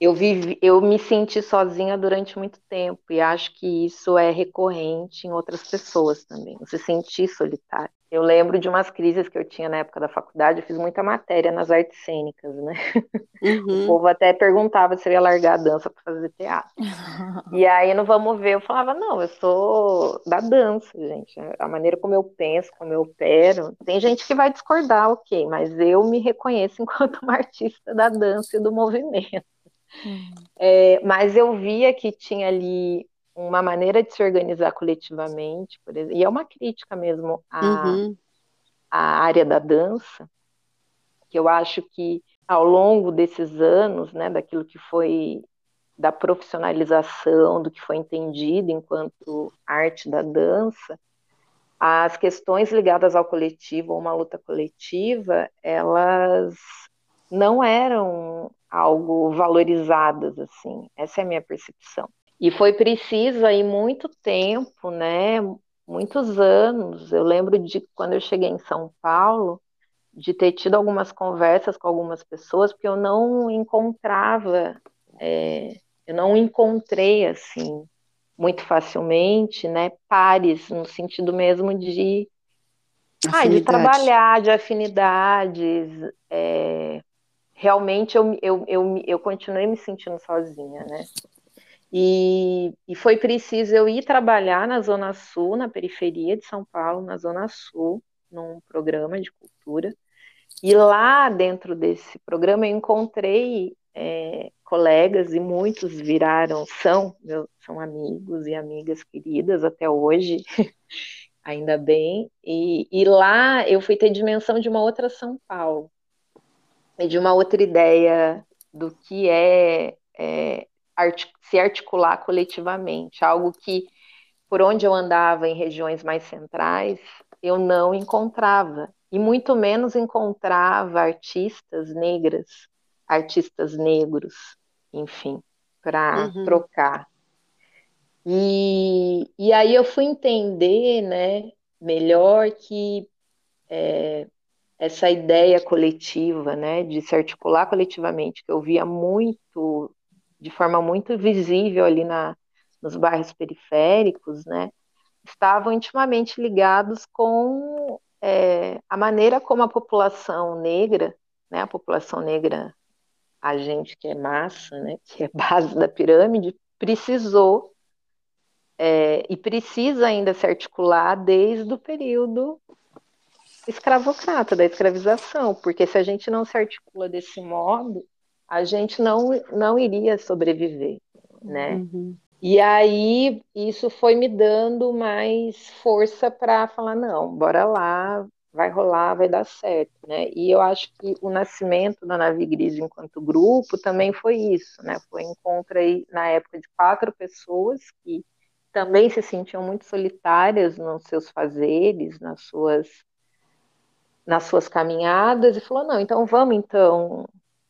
eu vivi, eu me senti sozinha durante muito tempo e acho que isso é recorrente em outras pessoas também, se sentir solitário. Eu lembro de umas crises que eu tinha na época da faculdade, eu fiz muita matéria nas artes cênicas, né? Uhum. O povo até perguntava se eu ia largar a dança para fazer teatro. e aí no Vamos Ver eu falava, não, eu sou da dança, gente. A maneira como eu penso, como eu opero. Tem gente que vai discordar, ok, mas eu me reconheço enquanto uma artista da dança e do movimento. Uhum. É, mas eu via que tinha ali uma maneira de se organizar coletivamente, por exemplo, e é uma crítica mesmo à, uhum. à área da dança, que eu acho que ao longo desses anos, né, daquilo que foi da profissionalização, do que foi entendido enquanto arte da dança, as questões ligadas ao coletivo ou uma luta coletiva, elas não eram algo valorizadas assim. Essa é a minha percepção. E foi preciso aí muito tempo, né? Muitos anos. Eu lembro de quando eu cheguei em São Paulo, de ter tido algumas conversas com algumas pessoas, porque eu não encontrava, é, eu não encontrei assim muito facilmente, né? Pares no sentido mesmo de ah, de trabalhar, de afinidades. É, realmente eu, eu, eu, eu continuei me sentindo sozinha, né? E, e foi preciso eu ir trabalhar na Zona Sul, na periferia de São Paulo, na Zona Sul, num programa de cultura. E lá dentro desse programa eu encontrei é, colegas e muitos viraram, são, meu, são amigos e amigas queridas até hoje, ainda bem. E, e lá eu fui ter dimensão de uma outra São Paulo, e de uma outra ideia do que é, é art se articular coletivamente, algo que, por onde eu andava em regiões mais centrais, eu não encontrava, e muito menos encontrava artistas negras, artistas negros, enfim, para uhum. trocar. E, e aí eu fui entender, né, melhor que é, essa ideia coletiva, né, de se articular coletivamente, que eu via muito, de forma muito visível ali na, nos bairros periféricos, né, estavam intimamente ligados com é, a maneira como a população negra, né, a população negra, a gente que é massa, né, que é base da pirâmide, precisou é, e precisa ainda se articular desde o período escravocrata, da escravização, porque se a gente não se articula desse modo, a gente não, não iria sobreviver, né? Uhum. E aí isso foi me dando mais força para falar, não, bora lá, vai rolar, vai dar certo, né? E eu acho que o nascimento da Nave Gris enquanto grupo também foi isso, né? Foi encontro aí, na época de quatro pessoas que também se sentiam muito solitárias nos seus fazeres, nas suas nas suas caminhadas e falou não, então vamos então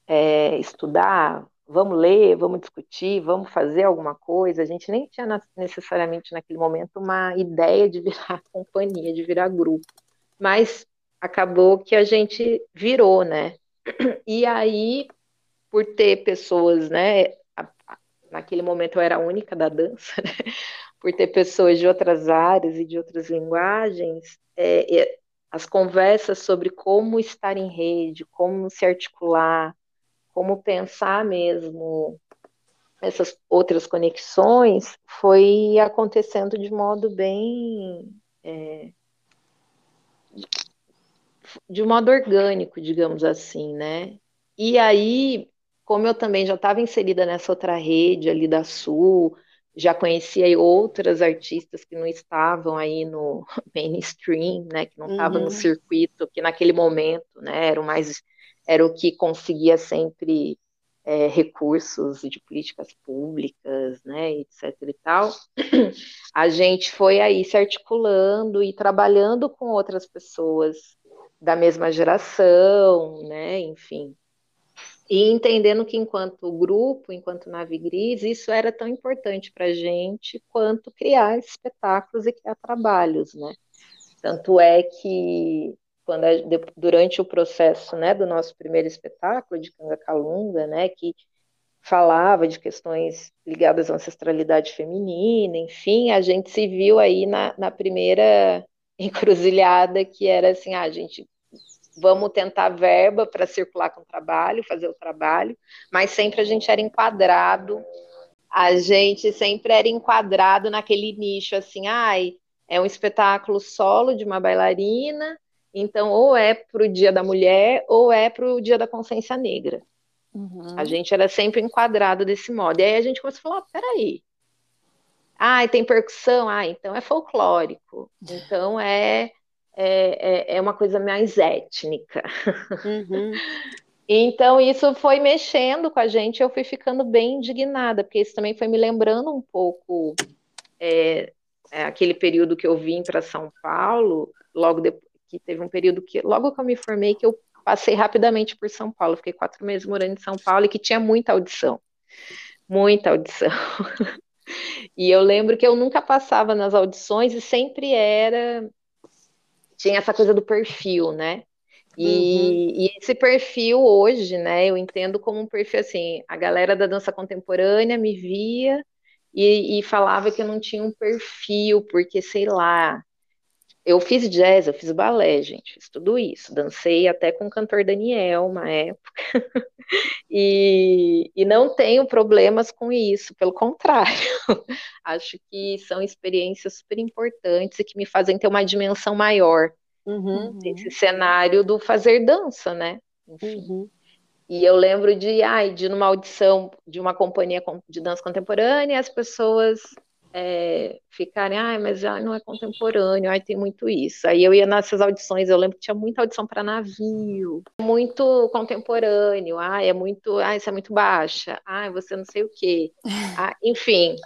é, estudar, vamos ler, vamos discutir, vamos fazer alguma coisa. A gente nem tinha necessariamente naquele momento uma ideia de virar companhia, de virar grupo, mas acabou que a gente virou, né? E aí, por ter pessoas, né? Naquele momento eu era a única da dança, né? por ter pessoas de outras áreas e de outras linguagens, é, é, as conversas sobre como estar em rede, como se articular, como pensar mesmo essas outras conexões, foi acontecendo de modo bem. É, de modo orgânico, digamos assim, né? E aí, como eu também já estava inserida nessa outra rede ali da Sul, já conhecia outras artistas que não estavam aí no mainstream, né, que não estavam uhum. no circuito, que naquele momento, né, era o mais, era o que conseguia sempre é, recursos de políticas públicas, né, etc e tal, a gente foi aí se articulando e trabalhando com outras pessoas da mesma geração, né, enfim, e entendendo que enquanto grupo, enquanto nave gris, isso era tão importante para a gente quanto criar espetáculos e criar trabalhos, né? Tanto é que quando a, durante o processo, né, do nosso primeiro espetáculo de Canga Calunga, né, que falava de questões ligadas à ancestralidade feminina, enfim, a gente se viu aí na, na primeira encruzilhada que era assim, ah, a gente vamos tentar verba para circular com o trabalho, fazer o trabalho, mas sempre a gente era enquadrado, a gente sempre era enquadrado naquele nicho assim, ai, é um espetáculo solo de uma bailarina, então ou é para o Dia da Mulher ou é para o Dia da Consciência Negra. Uhum. A gente era sempre enquadrado desse modo. E aí a gente começou a falar, peraí, ah, tem percussão, ah, então é folclórico, então é é, é, é uma coisa mais étnica. Uhum. Então, isso foi mexendo com a gente, eu fui ficando bem indignada, porque isso também foi me lembrando um pouco é, é, aquele período que eu vim para São Paulo, logo depois, que teve um período que, logo que eu me formei, que eu passei rapidamente por São Paulo, fiquei quatro meses morando em São Paulo e que tinha muita audição, muita audição. E eu lembro que eu nunca passava nas audições e sempre era. Tinha essa coisa do perfil, né? E, uhum. e, esse perfil hoje, né, eu entendo como um perfil assim, a galera da dança contemporânea me via e, e falava que eu não tinha um perfil, porque sei lá, eu fiz jazz, eu fiz balé, gente, fiz tudo isso. Dancei até com o cantor Daniel uma época. e, e não tenho problemas com isso, pelo contrário. Acho que são experiências super importantes e que me fazem ter uma dimensão maior uhum. nesse cenário do fazer dança, né? Enfim. Uhum. E eu lembro de, ai, de numa audição de uma companhia de dança contemporânea, as pessoas é, ficarem, ah, mas ah, não é contemporâneo, ai, tem muito isso. Aí eu ia nessas audições, eu lembro que tinha muita audição para navio, muito contemporâneo, ah, é muito, ah, isso é muito baixa, ah, você não sei o quê. Ah, enfim,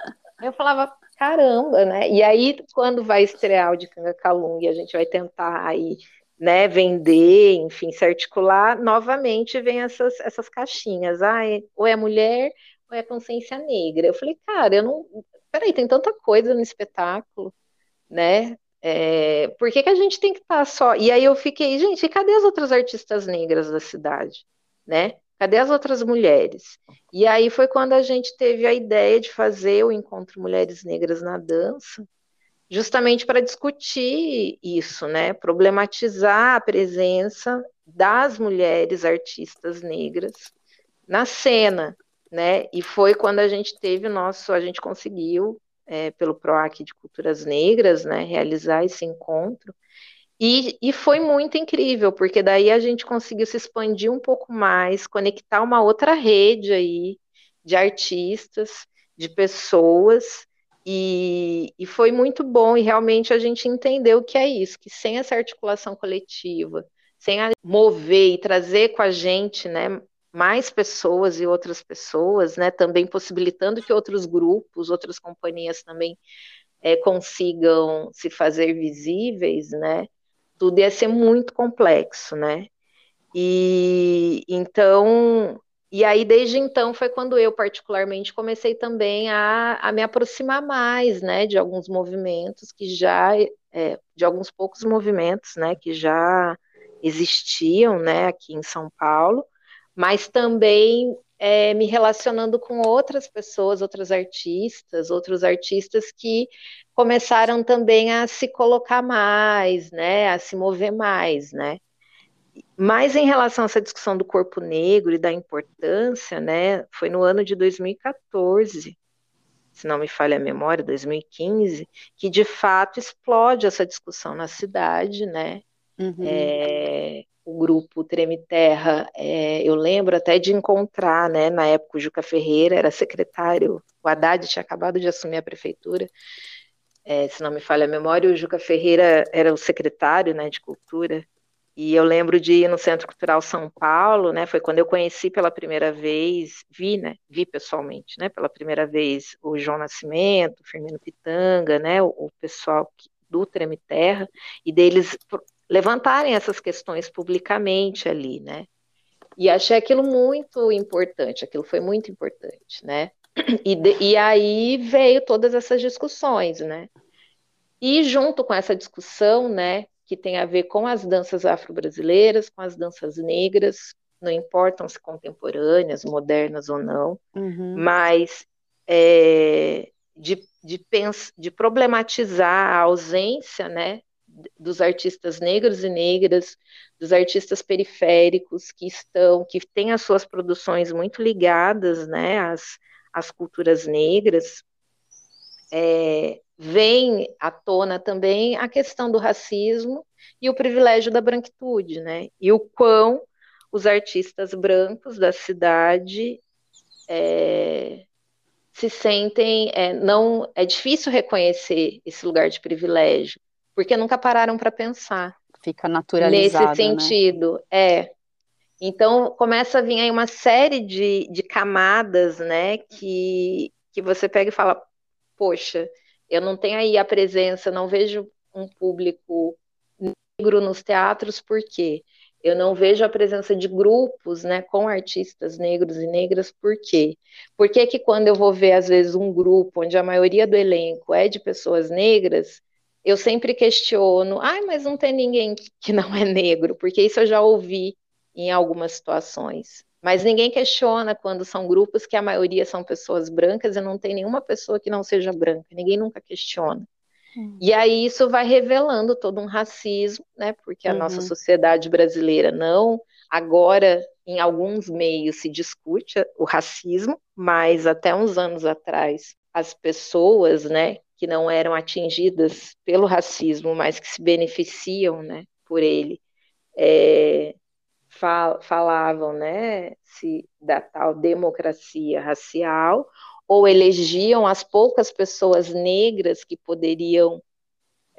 eu falava, caramba, né? E aí, quando vai estrear o de Kanga Kalung, a gente vai tentar aí, né, vender, enfim, se articular, novamente vem essas, essas caixinhas, ah, é, ou é mulher ou é consciência negra. Eu falei, cara, eu não, peraí, tem tanta coisa no espetáculo, né? É, por que, que a gente tem que estar tá só? E aí eu fiquei, gente, cadê as outras artistas negras da cidade, né? Cadê as outras mulheres? E aí foi quando a gente teve a ideia de fazer o encontro Mulheres Negras na Dança, justamente para discutir isso, né? Problematizar a presença das mulheres artistas negras na cena, né? E foi quando a gente teve o nosso, a gente conseguiu, é, pelo PROAC de Culturas Negras, né, realizar esse encontro. E, e foi muito incrível, porque daí a gente conseguiu se expandir um pouco mais, conectar uma outra rede aí de artistas, de pessoas, e, e, foi muito bom, e realmente a gente entendeu o que é isso, que sem essa articulação coletiva, sem mover e trazer com a gente, né, mais pessoas e outras pessoas, né, também possibilitando que outros grupos, outras companhias também é, consigam se fazer visíveis, né, tudo ia ser muito complexo, né, e então, e aí desde então foi quando eu particularmente comecei também a, a me aproximar mais, né, de alguns movimentos que já, é, de alguns poucos movimentos, né, que já existiam, né, aqui em São Paulo, mas também é, me relacionando com outras pessoas, outros artistas, outros artistas que começaram também a se colocar mais, né, a se mover mais, né. Mas em relação a essa discussão do corpo negro e da importância, né, foi no ano de 2014, se não me falha a memória, 2015, que de fato explode essa discussão na cidade, né, uhum. é, o grupo Treme Terra, é, eu lembro até de encontrar, né, na época o Juca Ferreira era secretário, o Haddad tinha acabado de assumir a prefeitura, é, se não me falha a memória, o Juca Ferreira era o secretário, né, de cultura, e eu lembro de ir no Centro Cultural São Paulo, né, foi quando eu conheci pela primeira vez, vi, né, vi pessoalmente, né, pela primeira vez o João Nascimento, o Firmino Pitanga, né, o, o pessoal do Treme Terra, e deles levantarem essas questões publicamente ali, né? E achei aquilo muito importante, aquilo foi muito importante, né? E, de, e aí veio todas essas discussões, né? E junto com essa discussão, né, que tem a ver com as danças afro-brasileiras, com as danças negras, não importam se contemporâneas, modernas ou não, uhum. mas é, de, de, de problematizar a ausência, né, dos artistas negros e negras, dos artistas periféricos que estão, que têm as suas produções muito ligadas, né, às, às culturas negras, é, vem à tona também a questão do racismo e o privilégio da branquitude, né, e o quão os artistas brancos da cidade é, se sentem, é, não, é difícil reconhecer esse lugar de privilégio, porque nunca pararam para pensar. Fica naturalizado. Nesse né? sentido, né? é. Então começa a vir aí uma série de, de camadas, né, que, que você pega e fala, poxa, eu não tenho aí a presença, não vejo um público negro nos teatros, por quê? Eu não vejo a presença de grupos, né, com artistas negros e negras, por quê? Por que que quando eu vou ver, às vezes, um grupo onde a maioria do elenco é de pessoas negras, eu sempre questiono, ai, mas não tem ninguém que não é negro, porque isso eu já ouvi em algumas situações. Mas ninguém questiona quando são grupos que a maioria são pessoas brancas e não tem nenhuma pessoa que não seja branca, ninguém nunca questiona. Hum. E aí isso vai revelando todo um racismo, né? Porque a uhum. nossa sociedade brasileira não, agora em alguns meios se discute o racismo, mas até uns anos atrás as pessoas, né, que não eram atingidas pelo racismo, mas que se beneficiam, né, por ele, é, fal falavam, né, se da tal democracia racial ou elegiam as poucas pessoas negras que poderiam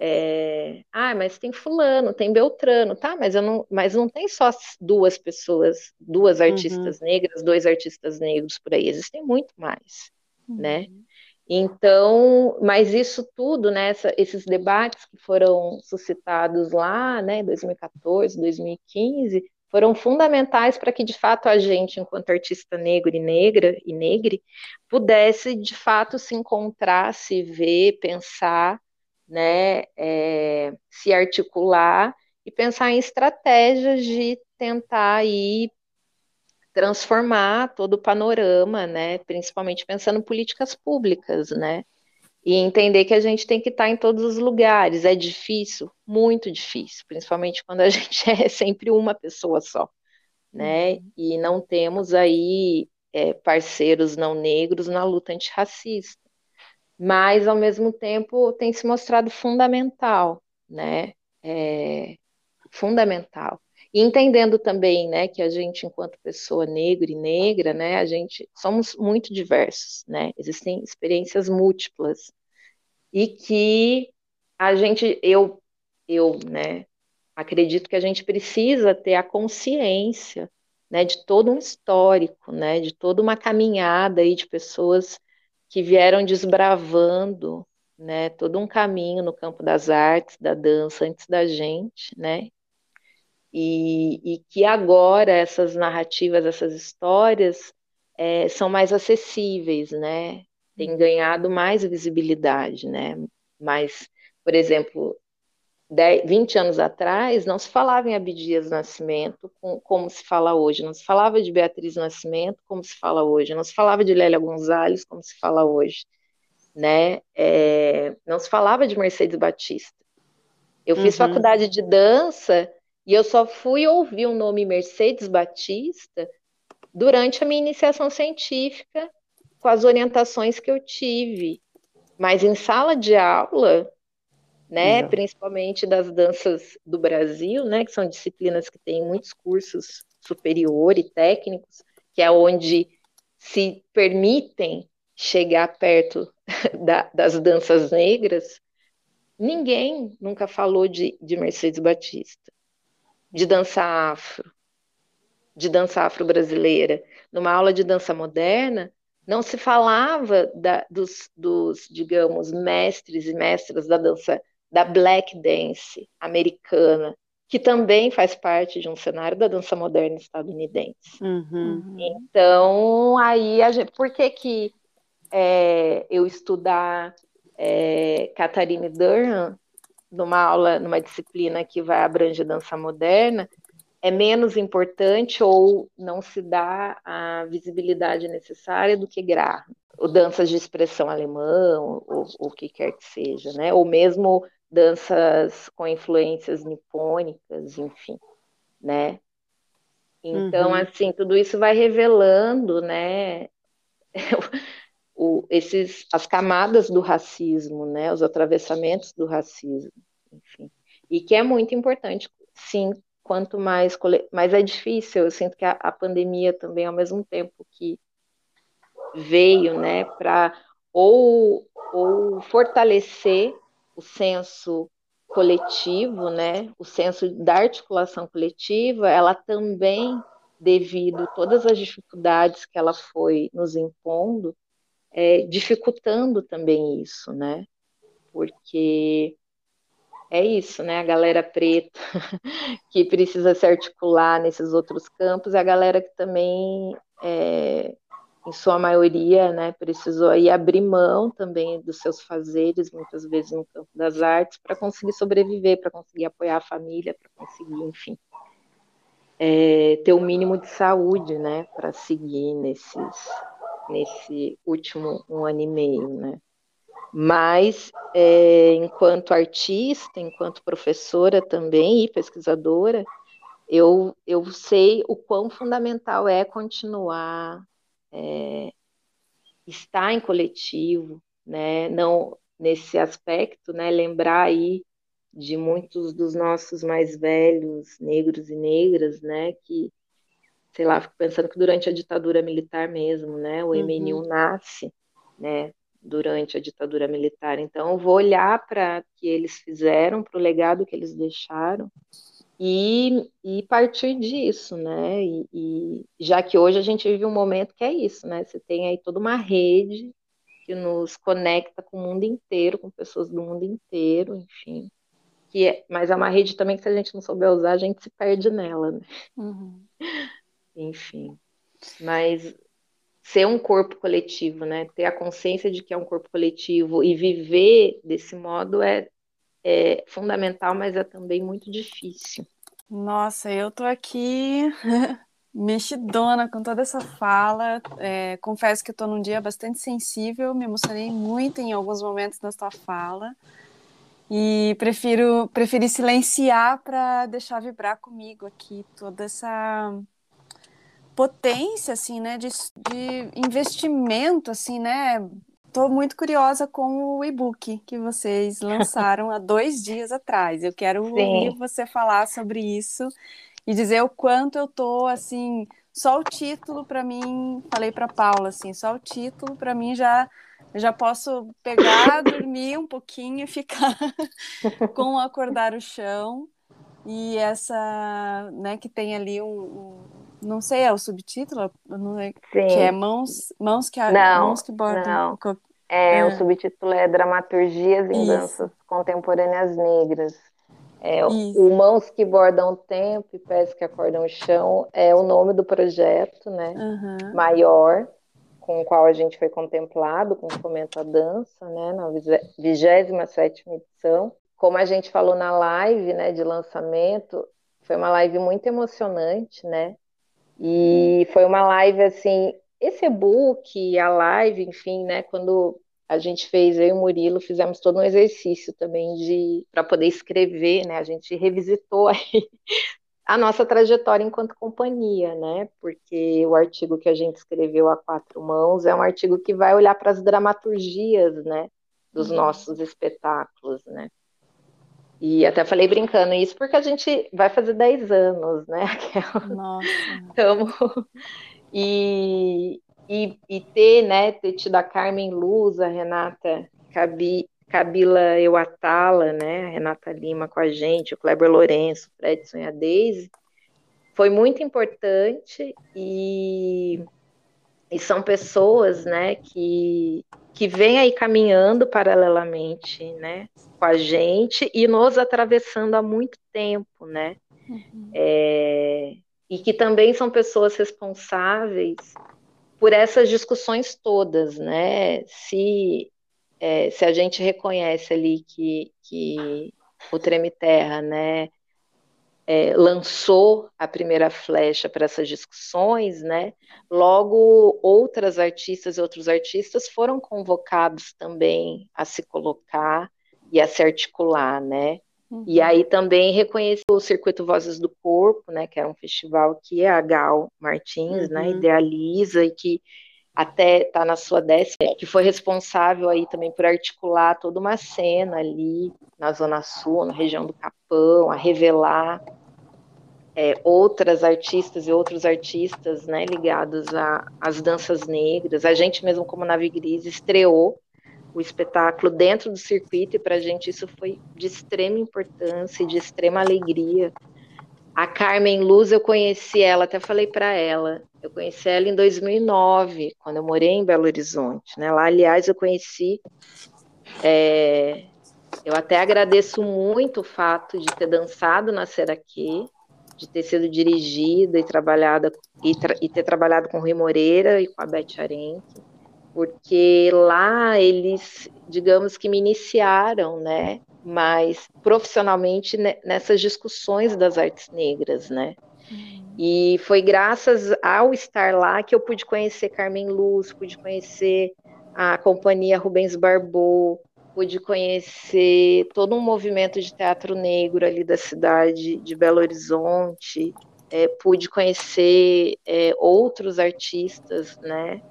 é, ah, mas tem fulano, tem Beltrano, tá? Mas eu não, mas não tem só duas pessoas, duas uhum. artistas uhum. negras, dois artistas negros por aí, existem muito mais, né? uhum. né? Então, mas isso tudo, né, essa, esses debates que foram suscitados lá, né, 2014, 2015, foram fundamentais para que, de fato, a gente, enquanto artista negro e negra e negre, pudesse, de fato, se encontrar, se ver, pensar, né, é, se articular e pensar em estratégias de tentar aí transformar todo o panorama, né, principalmente pensando em políticas públicas, né, e entender que a gente tem que estar em todos os lugares. É difícil, muito difícil, principalmente quando a gente é sempre uma pessoa só, né? Uhum. E não temos aí é, parceiros não negros na luta antirracista. Mas, ao mesmo tempo, tem se mostrado fundamental, né? É, fundamental. E entendendo também, né, que a gente, enquanto pessoa negra e negra, né, a gente somos muito diversos, né, existem experiências múltiplas. E que a gente, eu, eu, né, acredito que a gente precisa ter a consciência, né, de todo um histórico, né, de toda uma caminhada aí de pessoas que vieram desbravando, né, todo um caminho no campo das artes, da dança antes da gente, né, e, e que agora essas narrativas, essas histórias é, são mais acessíveis, né? Tem ganhado mais visibilidade, né? Mas, por exemplo, 10, 20 anos atrás, não se falava em Abdias Nascimento com, como se fala hoje, não se falava de Beatriz Nascimento como se fala hoje, não se falava de Lélia Gonzalez como se fala hoje, né? É, não se falava de Mercedes Batista. Eu fiz uhum. faculdade de dança e eu só fui ouvir o nome Mercedes Batista durante a minha iniciação científica, com as orientações que eu tive. Mas em sala de aula, né, principalmente das danças do Brasil, né, que são disciplinas que têm muitos cursos superior e técnicos, que é onde se permitem chegar perto da, das danças negras, ninguém nunca falou de, de Mercedes Batista de dança afro, de dança afro-brasileira. Numa aula de dança moderna, não se falava da, dos, dos, digamos, mestres e mestras da dança, da black dance americana, que também faz parte de um cenário da dança moderna estadunidense. Uhum. Então, aí, a gente, por que que é, eu estudar é, Catharine Durham numa aula, numa disciplina que vai abranger dança moderna, é menos importante ou não se dá a visibilidade necessária do que Graham, ou danças de expressão alemã, ou o que quer que seja, né? Ou mesmo danças com influências nipônicas, enfim, né? Então, uhum. assim, tudo isso vai revelando, né? o, esses, as camadas do racismo, né, os atravessamentos do racismo, enfim, e que é muito importante, sim, quanto mais, mas é difícil, eu sinto que a, a pandemia também, ao mesmo tempo que veio, né, para ou, ou fortalecer o senso coletivo, né, o senso da articulação coletiva, ela também, devido a todas as dificuldades que ela foi nos impondo, é, dificultando também isso, né? Porque é isso, né? A galera preta que precisa se articular nesses outros campos, e a galera que também, é, em sua maioria, né, precisou aí abrir mão também dos seus fazeres, muitas vezes no campo das artes, para conseguir sobreviver, para conseguir apoiar a família, para conseguir, enfim, é, ter o um mínimo de saúde, né, para seguir nesses, nesse último um ano e meio, né. Mas, é, enquanto artista, enquanto professora também e pesquisadora, eu, eu sei o quão fundamental é continuar, é, estar em coletivo, né? Não nesse aspecto, né? Lembrar aí de muitos dos nossos mais velhos negros e negras, né? Que sei lá, fico pensando que durante a ditadura militar mesmo, né? O MNU uhum. nasce, né? durante a ditadura militar. Então, eu vou olhar para o que eles fizeram, para o legado que eles deixaram, e, e partir disso, né? E, e, já que hoje a gente vive um momento que é isso, né? Você tem aí toda uma rede que nos conecta com o mundo inteiro, com pessoas do mundo inteiro, enfim. Que é, mas é uma rede também que se a gente não souber usar, a gente se perde nela, né? Uhum. Enfim. Mas ser um corpo coletivo, né? Ter a consciência de que é um corpo coletivo e viver desse modo é, é fundamental, mas é também muito difícil. Nossa, eu tô aqui mexidona com toda essa fala. É, confesso que eu tô num dia bastante sensível, me emocionei muito em alguns momentos da sua fala. E prefiro preferi silenciar para deixar vibrar comigo aqui toda essa potência, assim, né, de, de investimento, assim, né, Estou muito curiosa com o e-book que vocês lançaram há dois dias atrás. Eu quero Sim. ouvir você falar sobre isso e dizer o quanto eu tô assim. Só o título para mim, falei para Paula assim, só o título para mim já já posso pegar, dormir um pouquinho e ficar com acordar o chão e essa, né, que tem ali um, um não sei, é o subtítulo? Não é, que é mãos, mãos que, não, mãos que bordam. Não. É, é, o subtítulo é Dramaturgias em Isso. Danças Contemporâneas Negras. É, o Mãos que Bordam o Tempo e Pés que Acordam o Chão é o nome do projeto né, uhum. maior com o qual a gente foi contemplado com o Fomento à Dança, né, na 27 edição. Como a gente falou na live né, de lançamento, foi uma live muito emocionante, né? E foi uma live assim, esse e-book, a live, enfim, né, quando a gente fez, eu e o Murilo fizemos todo um exercício também de para poder escrever, né? A gente revisitou aí a nossa trajetória enquanto companhia, né? Porque o artigo que a gente escreveu a quatro mãos é um artigo que vai olhar para as dramaturgias, né, dos uhum. nossos espetáculos, né? E até falei brincando isso porque a gente vai fazer 10 anos, né? Nossa. Tamo... E, e, e, ter, né, ter tido a Carmen Luz, a Renata Cabi, Cabila Euatala, né, a Renata Lima com a gente, o Kleber Lourenço, o Fredson e a Deise, foi muito importante e, e são pessoas, né, que, que vêm aí caminhando paralelamente, né, com a gente e nos atravessando há muito tempo, né? Uhum. É, e que também são pessoas responsáveis por essas discussões todas, né? Se, é, se a gente reconhece ali que, que o Treme Terra, né, é, lançou a primeira flecha para essas discussões, né? Logo, outras artistas e outros artistas foram convocados também a se colocar e a se articular, né? Uhum. E aí também reconhecer o Circuito Vozes do Corpo, né, que é um festival que a Gal Martins, né, uhum. né, idealiza e que até está na sua décima, que foi responsável aí também por articular toda uma cena ali na Zona Sul, na região do Capão, a revelar é, outras artistas e outros artistas, né, ligados às danças negras. A gente mesmo como Nave Gris estreou o espetáculo dentro do circuito, e para a gente isso foi de extrema importância de extrema alegria. A Carmen Luz, eu conheci ela, até falei para ela, eu conheci ela em 2009, quando eu morei em Belo Horizonte. Né? Lá, aliás, eu conheci é, Eu até agradeço muito o fato de ter dançado na Seraquê, de ter sido dirigida e trabalhada e, tra e, ter trabalhado com o Rui Moreira e com a Beth Arenque, porque lá eles, digamos que me iniciaram, né, mas profissionalmente nessas discussões das artes negras, né? E foi graças ao estar lá que eu pude conhecer Carmen Luz, pude conhecer a companhia Rubens Barbô, pude conhecer todo um movimento de teatro negro ali da cidade de Belo Horizonte, é, pude conhecer é, outros artistas, né?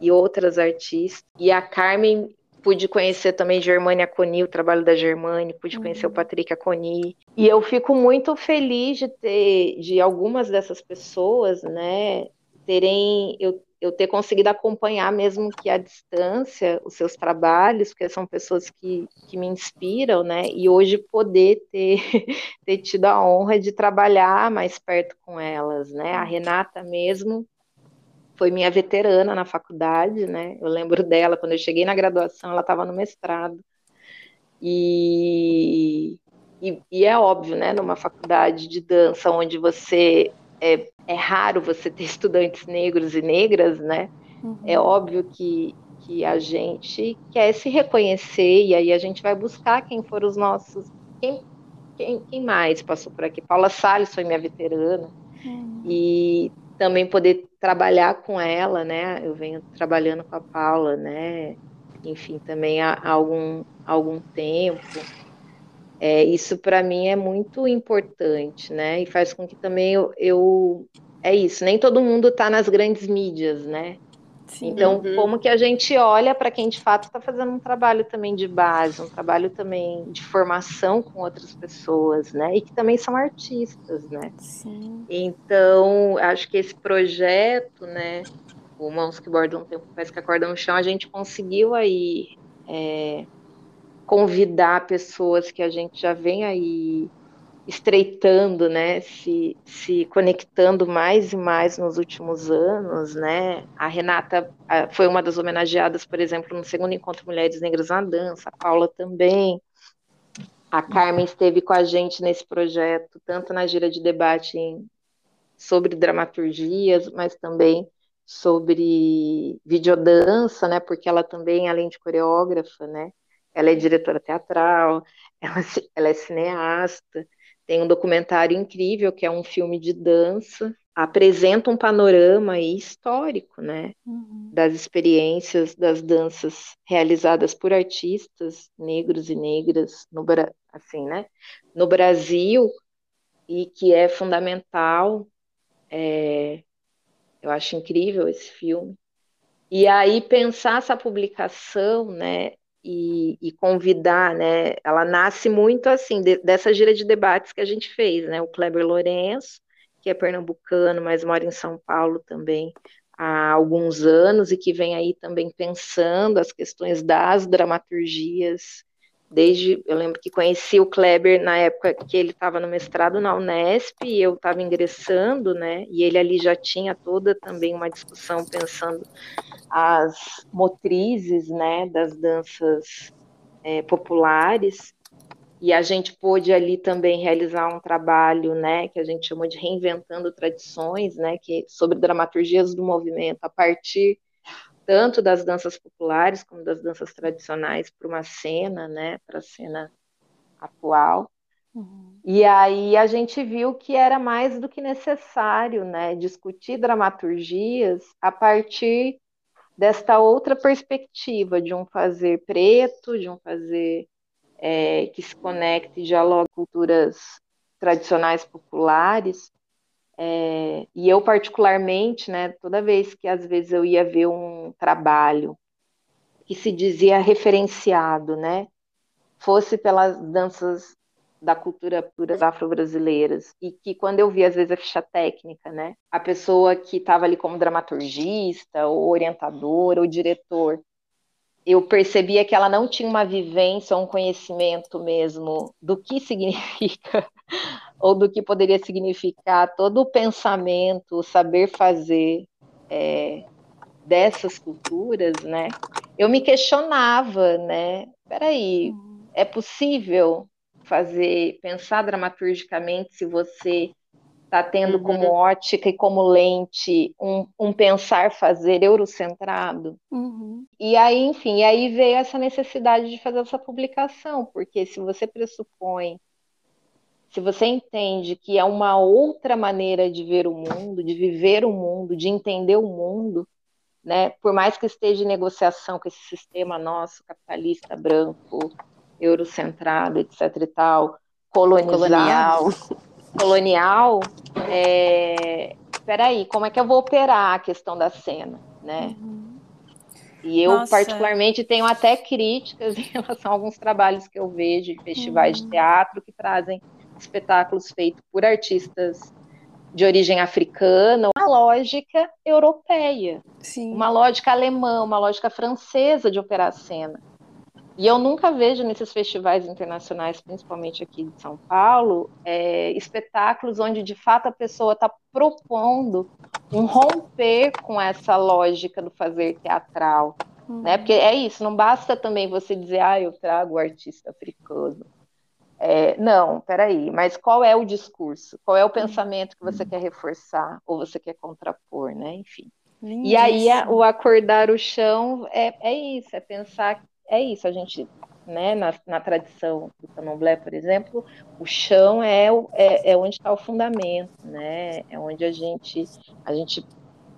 E outras artistas. E a Carmen pude conhecer também Germânia Coni, o trabalho da Germânia, pude conhecer uhum. o Patrick Aconi. E eu fico muito feliz de ter, de algumas dessas pessoas, né, terem, eu eu ter conseguido acompanhar, mesmo que à distância, os seus trabalhos, porque são pessoas que, que me inspiram, né? E hoje poder ter, ter tido a honra de trabalhar mais perto com elas, né? A Renata mesmo foi minha veterana na faculdade, né? Eu lembro dela, quando eu cheguei na graduação, ela estava no mestrado. E, e, e, é óbvio, né? Numa faculdade de dança onde você é, é raro você ter estudantes negros e negras, né? Uhum. É óbvio que, que a gente quer se reconhecer e aí a gente vai buscar quem foram os nossos. Quem, quem, quem mais passou por aqui? Paula Salles foi minha veterana. Uhum. E também poder trabalhar com ela, né? Eu venho trabalhando com a Paula, né? Enfim, também há, algum, algum tempo. É, isso para mim é muito importante, né? E faz com que também eu, eu é isso, nem todo mundo está nas grandes mídias, né? Sim. Então, uhum. como que a gente olha para quem de fato está fazendo um trabalho também de base, um trabalho também de formação com outras pessoas, né? E que também são artistas, né? Sim. Então, acho que esse projeto, né? O Mãos que Bordam um Tempo Parece que Acorda no Chão, a gente conseguiu aí é, convidar pessoas que a gente já vem aí estreitando, né, se, se conectando mais e mais nos últimos anos, né, a Renata foi uma das homenageadas, por exemplo, no segundo encontro Mulheres Negras na Dança, a Paula também, a Carmen esteve com a gente nesse projeto, tanto na gira de debate em, sobre dramaturgias, mas também sobre videodança, né, porque ela também, além de coreógrafa, né, ela é diretora teatral, ela, ela é cineasta, tem um documentário incrível que é um filme de dança, apresenta um panorama histórico, né, uhum. das experiências das danças realizadas por artistas negros e negras no assim, né, no Brasil e que é fundamental. É, eu acho incrível esse filme. E aí pensar essa publicação, né, e, e, convidar, né? Ela nasce muito assim de, dessa gira de debates que a gente fez, né? O Kleber Lourenço, que é pernambucano, mas mora em São Paulo também há alguns anos e que vem aí também pensando as questões das dramaturgias. Desde eu lembro que conheci o Kleber na época que ele estava no mestrado na Unesp e eu estava ingressando, né? E ele ali já tinha toda também uma discussão pensando as motrizes né, das danças é, populares, e a gente pôde ali também realizar um trabalho, né, que a gente chamou de reinventando tradições, né, que sobre dramaturgias do movimento a partir tanto das danças populares como das danças tradicionais para uma cena, né, para a cena atual. Uhum. E aí a gente viu que era mais do que necessário, né, discutir dramaturgias a partir desta outra perspectiva de um fazer preto, de um fazer é, que se conecte e dialogue com culturas tradicionais populares. É, e eu, particularmente, né, toda vez que às vezes eu ia ver um trabalho que se dizia referenciado, né, fosse pelas danças da cultura pura afro-brasileiras e que quando eu vi às vezes a ficha técnica, né, a pessoa que estava ali como dramaturgista ou orientador ou diretor, eu percebia que ela não tinha uma vivência, um conhecimento mesmo do que significa ou do que poderia significar todo o pensamento, o saber fazer é, dessas culturas, né? Eu me questionava, né? Peraí, é possível fazer, pensar dramaturgicamente se você está tendo uhum. como ótica e como lente um, um pensar fazer eurocentrado. Uhum. E aí, enfim, e aí veio essa necessidade de fazer essa publicação, porque se você pressupõe, se você entende que é uma outra maneira de ver o mundo, de viver o mundo, de entender o mundo, né? Por mais que esteja em negociação com esse sistema nosso capitalista branco, eurocentrado, etc e tal, colonizado, colonial, colonial é... peraí, como é que eu vou operar a questão da cena, né? Uhum. E eu, Nossa. particularmente, tenho até críticas em relação a alguns trabalhos que eu vejo em festivais uhum. de teatro que trazem espetáculos feitos por artistas de origem africana, uma lógica europeia, Sim. uma lógica alemã, uma lógica francesa de operar a cena. E eu nunca vejo nesses festivais internacionais, principalmente aqui de São Paulo, é, espetáculos onde de fato a pessoa está propondo um romper com essa lógica do fazer teatral. Uhum. Né? Porque é isso, não basta também você dizer, ah, eu trago o artista africano. É, não, peraí, mas qual é o discurso? Qual é o pensamento que você quer reforçar ou você quer contrapor, né? Enfim. Lindíssimo. E aí a, o acordar o chão é, é isso, é pensar é isso, a gente, né, na, na tradição do candomblé, por exemplo, o chão é, é, é onde está o fundamento, né, é onde a gente, a gente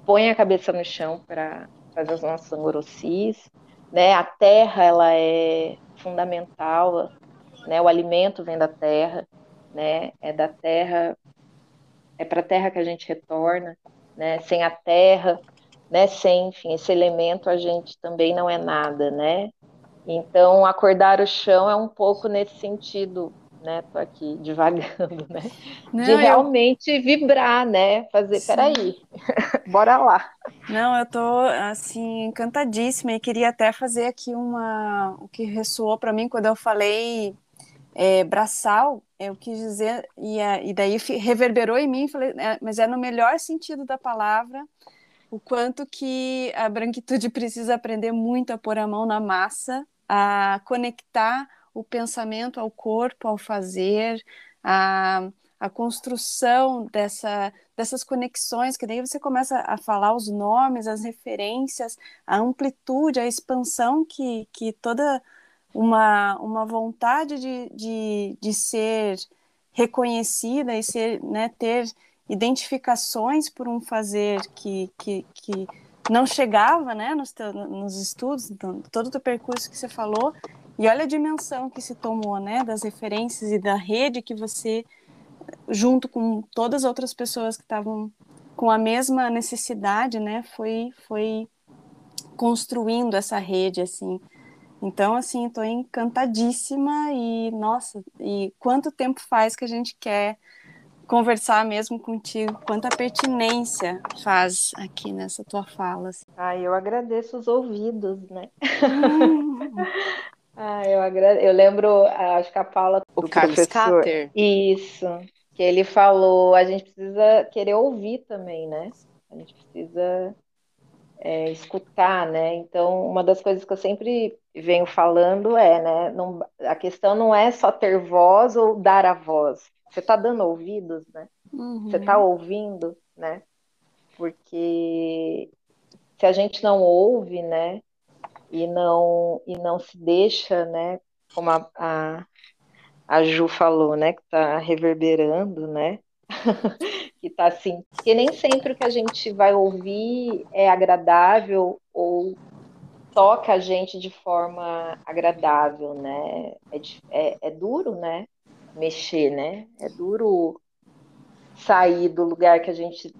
põe a cabeça no chão para fazer as nossas angorocis, né, a terra, ela é fundamental, né, o alimento vem da terra, né, é da terra, é para a terra que a gente retorna, né, sem a terra, né, sem, enfim, esse elemento a gente também não é nada, né, então, acordar o chão é um pouco nesse sentido, né? Tô aqui divagando, né? Não, de realmente eu... vibrar, né? Fazer, Sim. peraí, bora lá. Não, eu tô assim encantadíssima e queria até fazer aqui uma o que ressoou para mim quando eu falei é, braçal, eu quis dizer e, e daí reverberou em mim, falei, é, mas é no melhor sentido da palavra o quanto que a branquitude precisa aprender muito a pôr a mão na massa a conectar o pensamento ao corpo, ao fazer, a, a construção dessa, dessas conexões, que daí você começa a falar os nomes, as referências, a amplitude, a expansão que, que toda uma, uma vontade de, de, de ser reconhecida e ser, né, ter identificações por um fazer que, que, que não chegava, né, nos, nos estudos, então, todo o teu percurso que você falou, e olha a dimensão que se tomou, né, das referências e da rede que você, junto com todas as outras pessoas que estavam com a mesma necessidade, né, foi, foi construindo essa rede, assim. Então, assim, estou encantadíssima e, nossa, e quanto tempo faz que a gente quer conversar mesmo contigo, quanta pertinência faz aqui nessa tua fala. Assim. Ah, eu agradeço os ouvidos, né? ah, eu, agrade... eu lembro, acho que a Paula o Carlos professor... Cater. Isso, que ele falou, a gente precisa querer ouvir também, né? A gente precisa é, escutar, né? Então, uma das coisas que eu sempre venho falando é, né? Não, a questão não é só ter voz ou dar a voz. Você está dando ouvidos, né? Uhum. Você está ouvindo, né? Porque se a gente não ouve, né? E não, e não se deixa, né? Como a, a, a Ju falou, né? Que está reverberando, né? que tá assim. Porque nem sempre o que a gente vai ouvir é agradável ou toca a gente de forma agradável, né? É, é, é duro, né? Mexer, né? É duro sair do lugar que a gente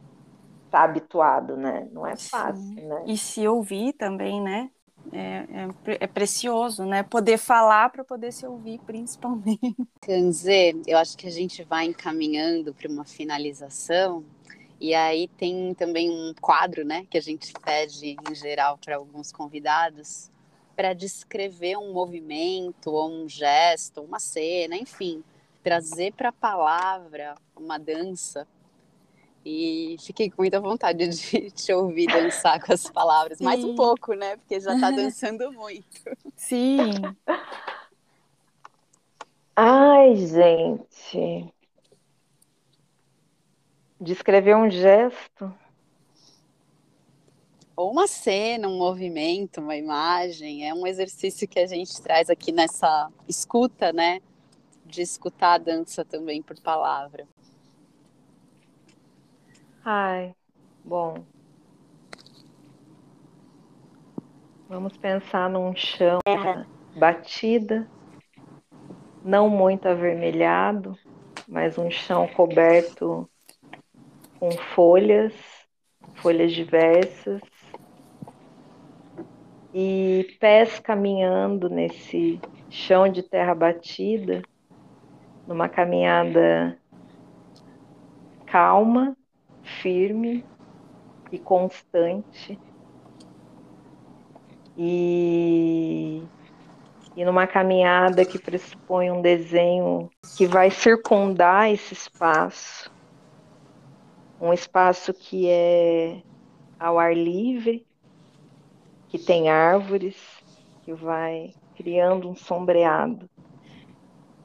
está habituado, né? Não é fácil, Sim. né? E se ouvir também, né? É, é, é precioso, né? Poder falar para poder se ouvir, principalmente. Kanzê, eu acho que a gente vai encaminhando para uma finalização. E aí tem também um quadro, né, que a gente pede em geral para alguns convidados para descrever um movimento ou um gesto, uma cena, enfim, trazer para a palavra uma dança. E fiquei com muita vontade de te ouvir dançar com as palavras. Sim. Mais um pouco, né? Porque já está dançando muito. Sim. Ai, gente. Descrever um gesto. Ou uma cena, um movimento, uma imagem. É um exercício que a gente traz aqui nessa escuta, né? De escutar a dança também por palavra. Ai, bom. Vamos pensar num chão batida, não muito avermelhado, mas um chão coberto com folhas, folhas diversas, e pés caminhando nesse chão de terra batida, numa caminhada calma, firme e constante. E, e numa caminhada que pressupõe um desenho que vai circundar esse espaço, um espaço que é ao ar livre, que tem árvores, que vai criando um sombreado.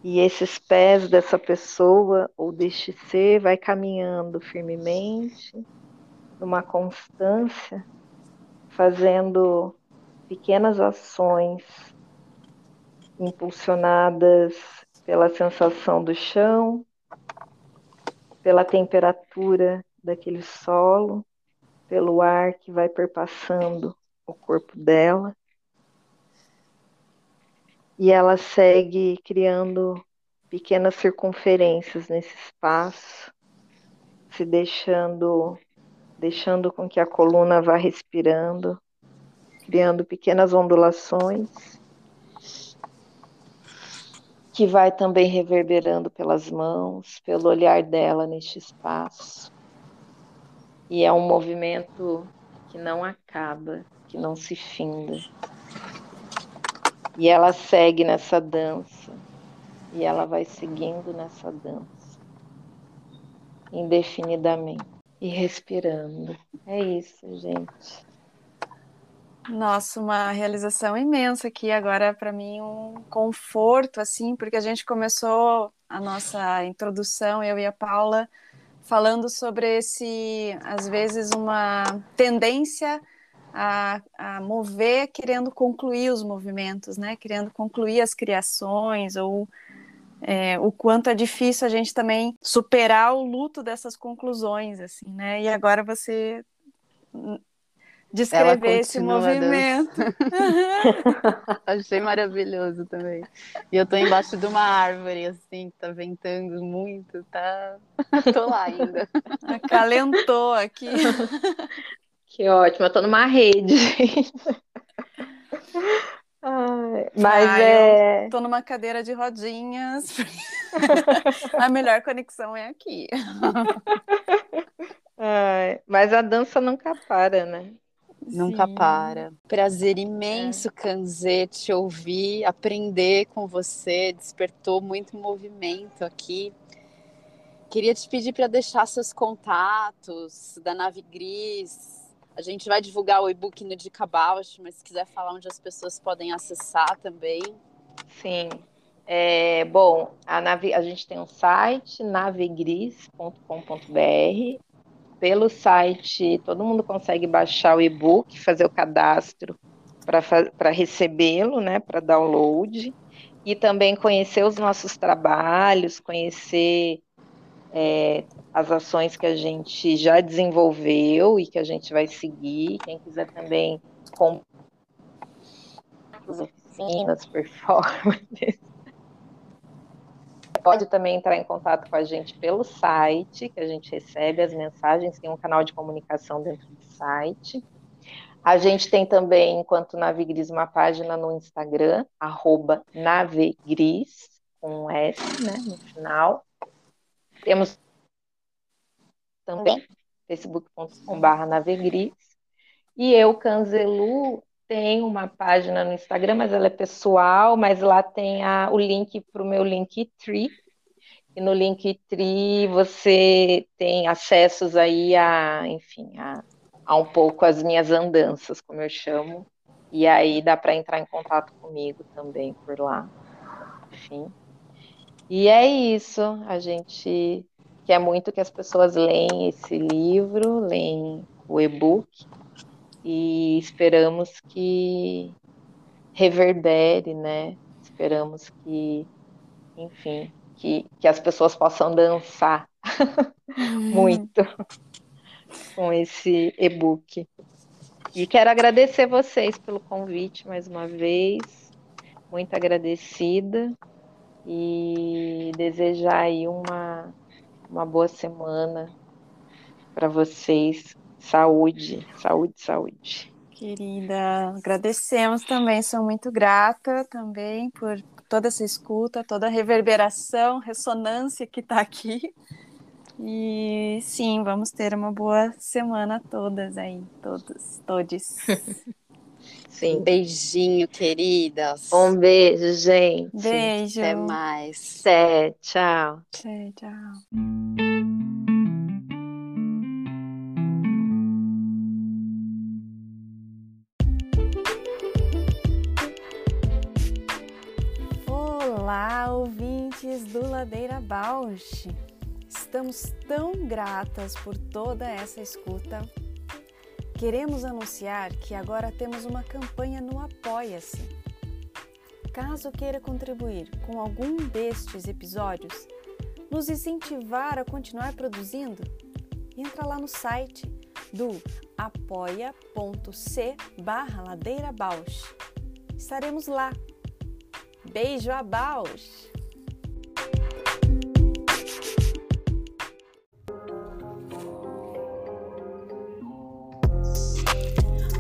E esses pés dessa pessoa ou deste ser vai caminhando firmemente, numa constância, fazendo pequenas ações impulsionadas pela sensação do chão, pela temperatura daquele solo, pelo ar que vai perpassando o corpo dela. E ela segue criando pequenas circunferências nesse espaço, se deixando deixando com que a coluna vá respirando, criando pequenas ondulações que vai também reverberando pelas mãos, pelo olhar dela neste espaço. E é um movimento que não acaba, que não se finda. E ela segue nessa dança, e ela vai seguindo nessa dança, indefinidamente, e respirando. É isso, gente. Nossa, uma realização imensa aqui agora para mim um conforto assim, porque a gente começou a nossa introdução eu e a Paula falando sobre esse às vezes uma tendência a, a mover querendo concluir os movimentos, né? Querendo concluir as criações ou é, o quanto é difícil a gente também superar o luto dessas conclusões, assim, né? E agora você descrever esse movimento. Achei maravilhoso também. E eu tô embaixo de uma árvore, assim, que tá ventando muito, tá. tô lá ainda. Acalentou aqui. Que ótimo, eu tô numa rede. Ai, mas ah, é. Tô numa cadeira de rodinhas. a melhor conexão é aqui. Ai, mas a dança nunca para, né? Nunca Sim. para. Prazer imenso, é. Kanzê, te ouvir, aprender com você, despertou muito movimento aqui. Queria te pedir para deixar seus contatos da Nave Gris. A gente vai divulgar o e-book no Dica mas se quiser falar onde as pessoas podem acessar também. Sim. É, bom, a, nave, a gente tem um site, navegris.com.br pelo site, todo mundo consegue baixar o e-book, fazer o cadastro para recebê-lo, né, para download, e também conhecer os nossos trabalhos, conhecer é, as ações que a gente já desenvolveu e que a gente vai seguir. Quem quiser também comprar oficinas, performances, pode também entrar em contato com a gente pelo site, que a gente recebe as mensagens, tem um canal de comunicação dentro do site. A gente tem também, enquanto Navegris, uma página no Instagram, arroba Navegris, com um S né, no final. Temos também facebook.com.br Navegris. E eu, Canzelu, tem uma página no Instagram, mas ela é pessoal, mas lá tem a, o link para o meu Linktree. E no Linktree você tem acessos aí a, enfim, a, a um pouco as minhas andanças, como eu chamo. E aí dá para entrar em contato comigo também por lá. Enfim. E é isso, a gente quer muito que as pessoas leem esse livro, leem o e-book e esperamos que reverbere, né? Esperamos que, enfim, que, que as pessoas possam dançar muito com esse e-book. E quero agradecer vocês pelo convite mais uma vez, muito agradecida e desejar aí uma, uma boa semana para vocês. Saúde, saúde, saúde. Querida, agradecemos também, sou muito grata também por toda essa escuta, toda a reverberação, ressonância que está aqui. E sim, vamos ter uma boa semana todas aí, todos, todes. Sim. Um beijinho, queridas. Um beijo, gente. Beijo. Até mais. Até, tchau. Tchau, tchau. Olá, ouvintes do Ladeira Bausch. Estamos tão gratas por toda essa escuta. Queremos anunciar que agora temos uma campanha no Apoia-se. Caso queira contribuir com algum destes episódios, nos incentivar a continuar produzindo, entra lá no site do apoia.c barra. Estaremos lá Beijo a Bausch!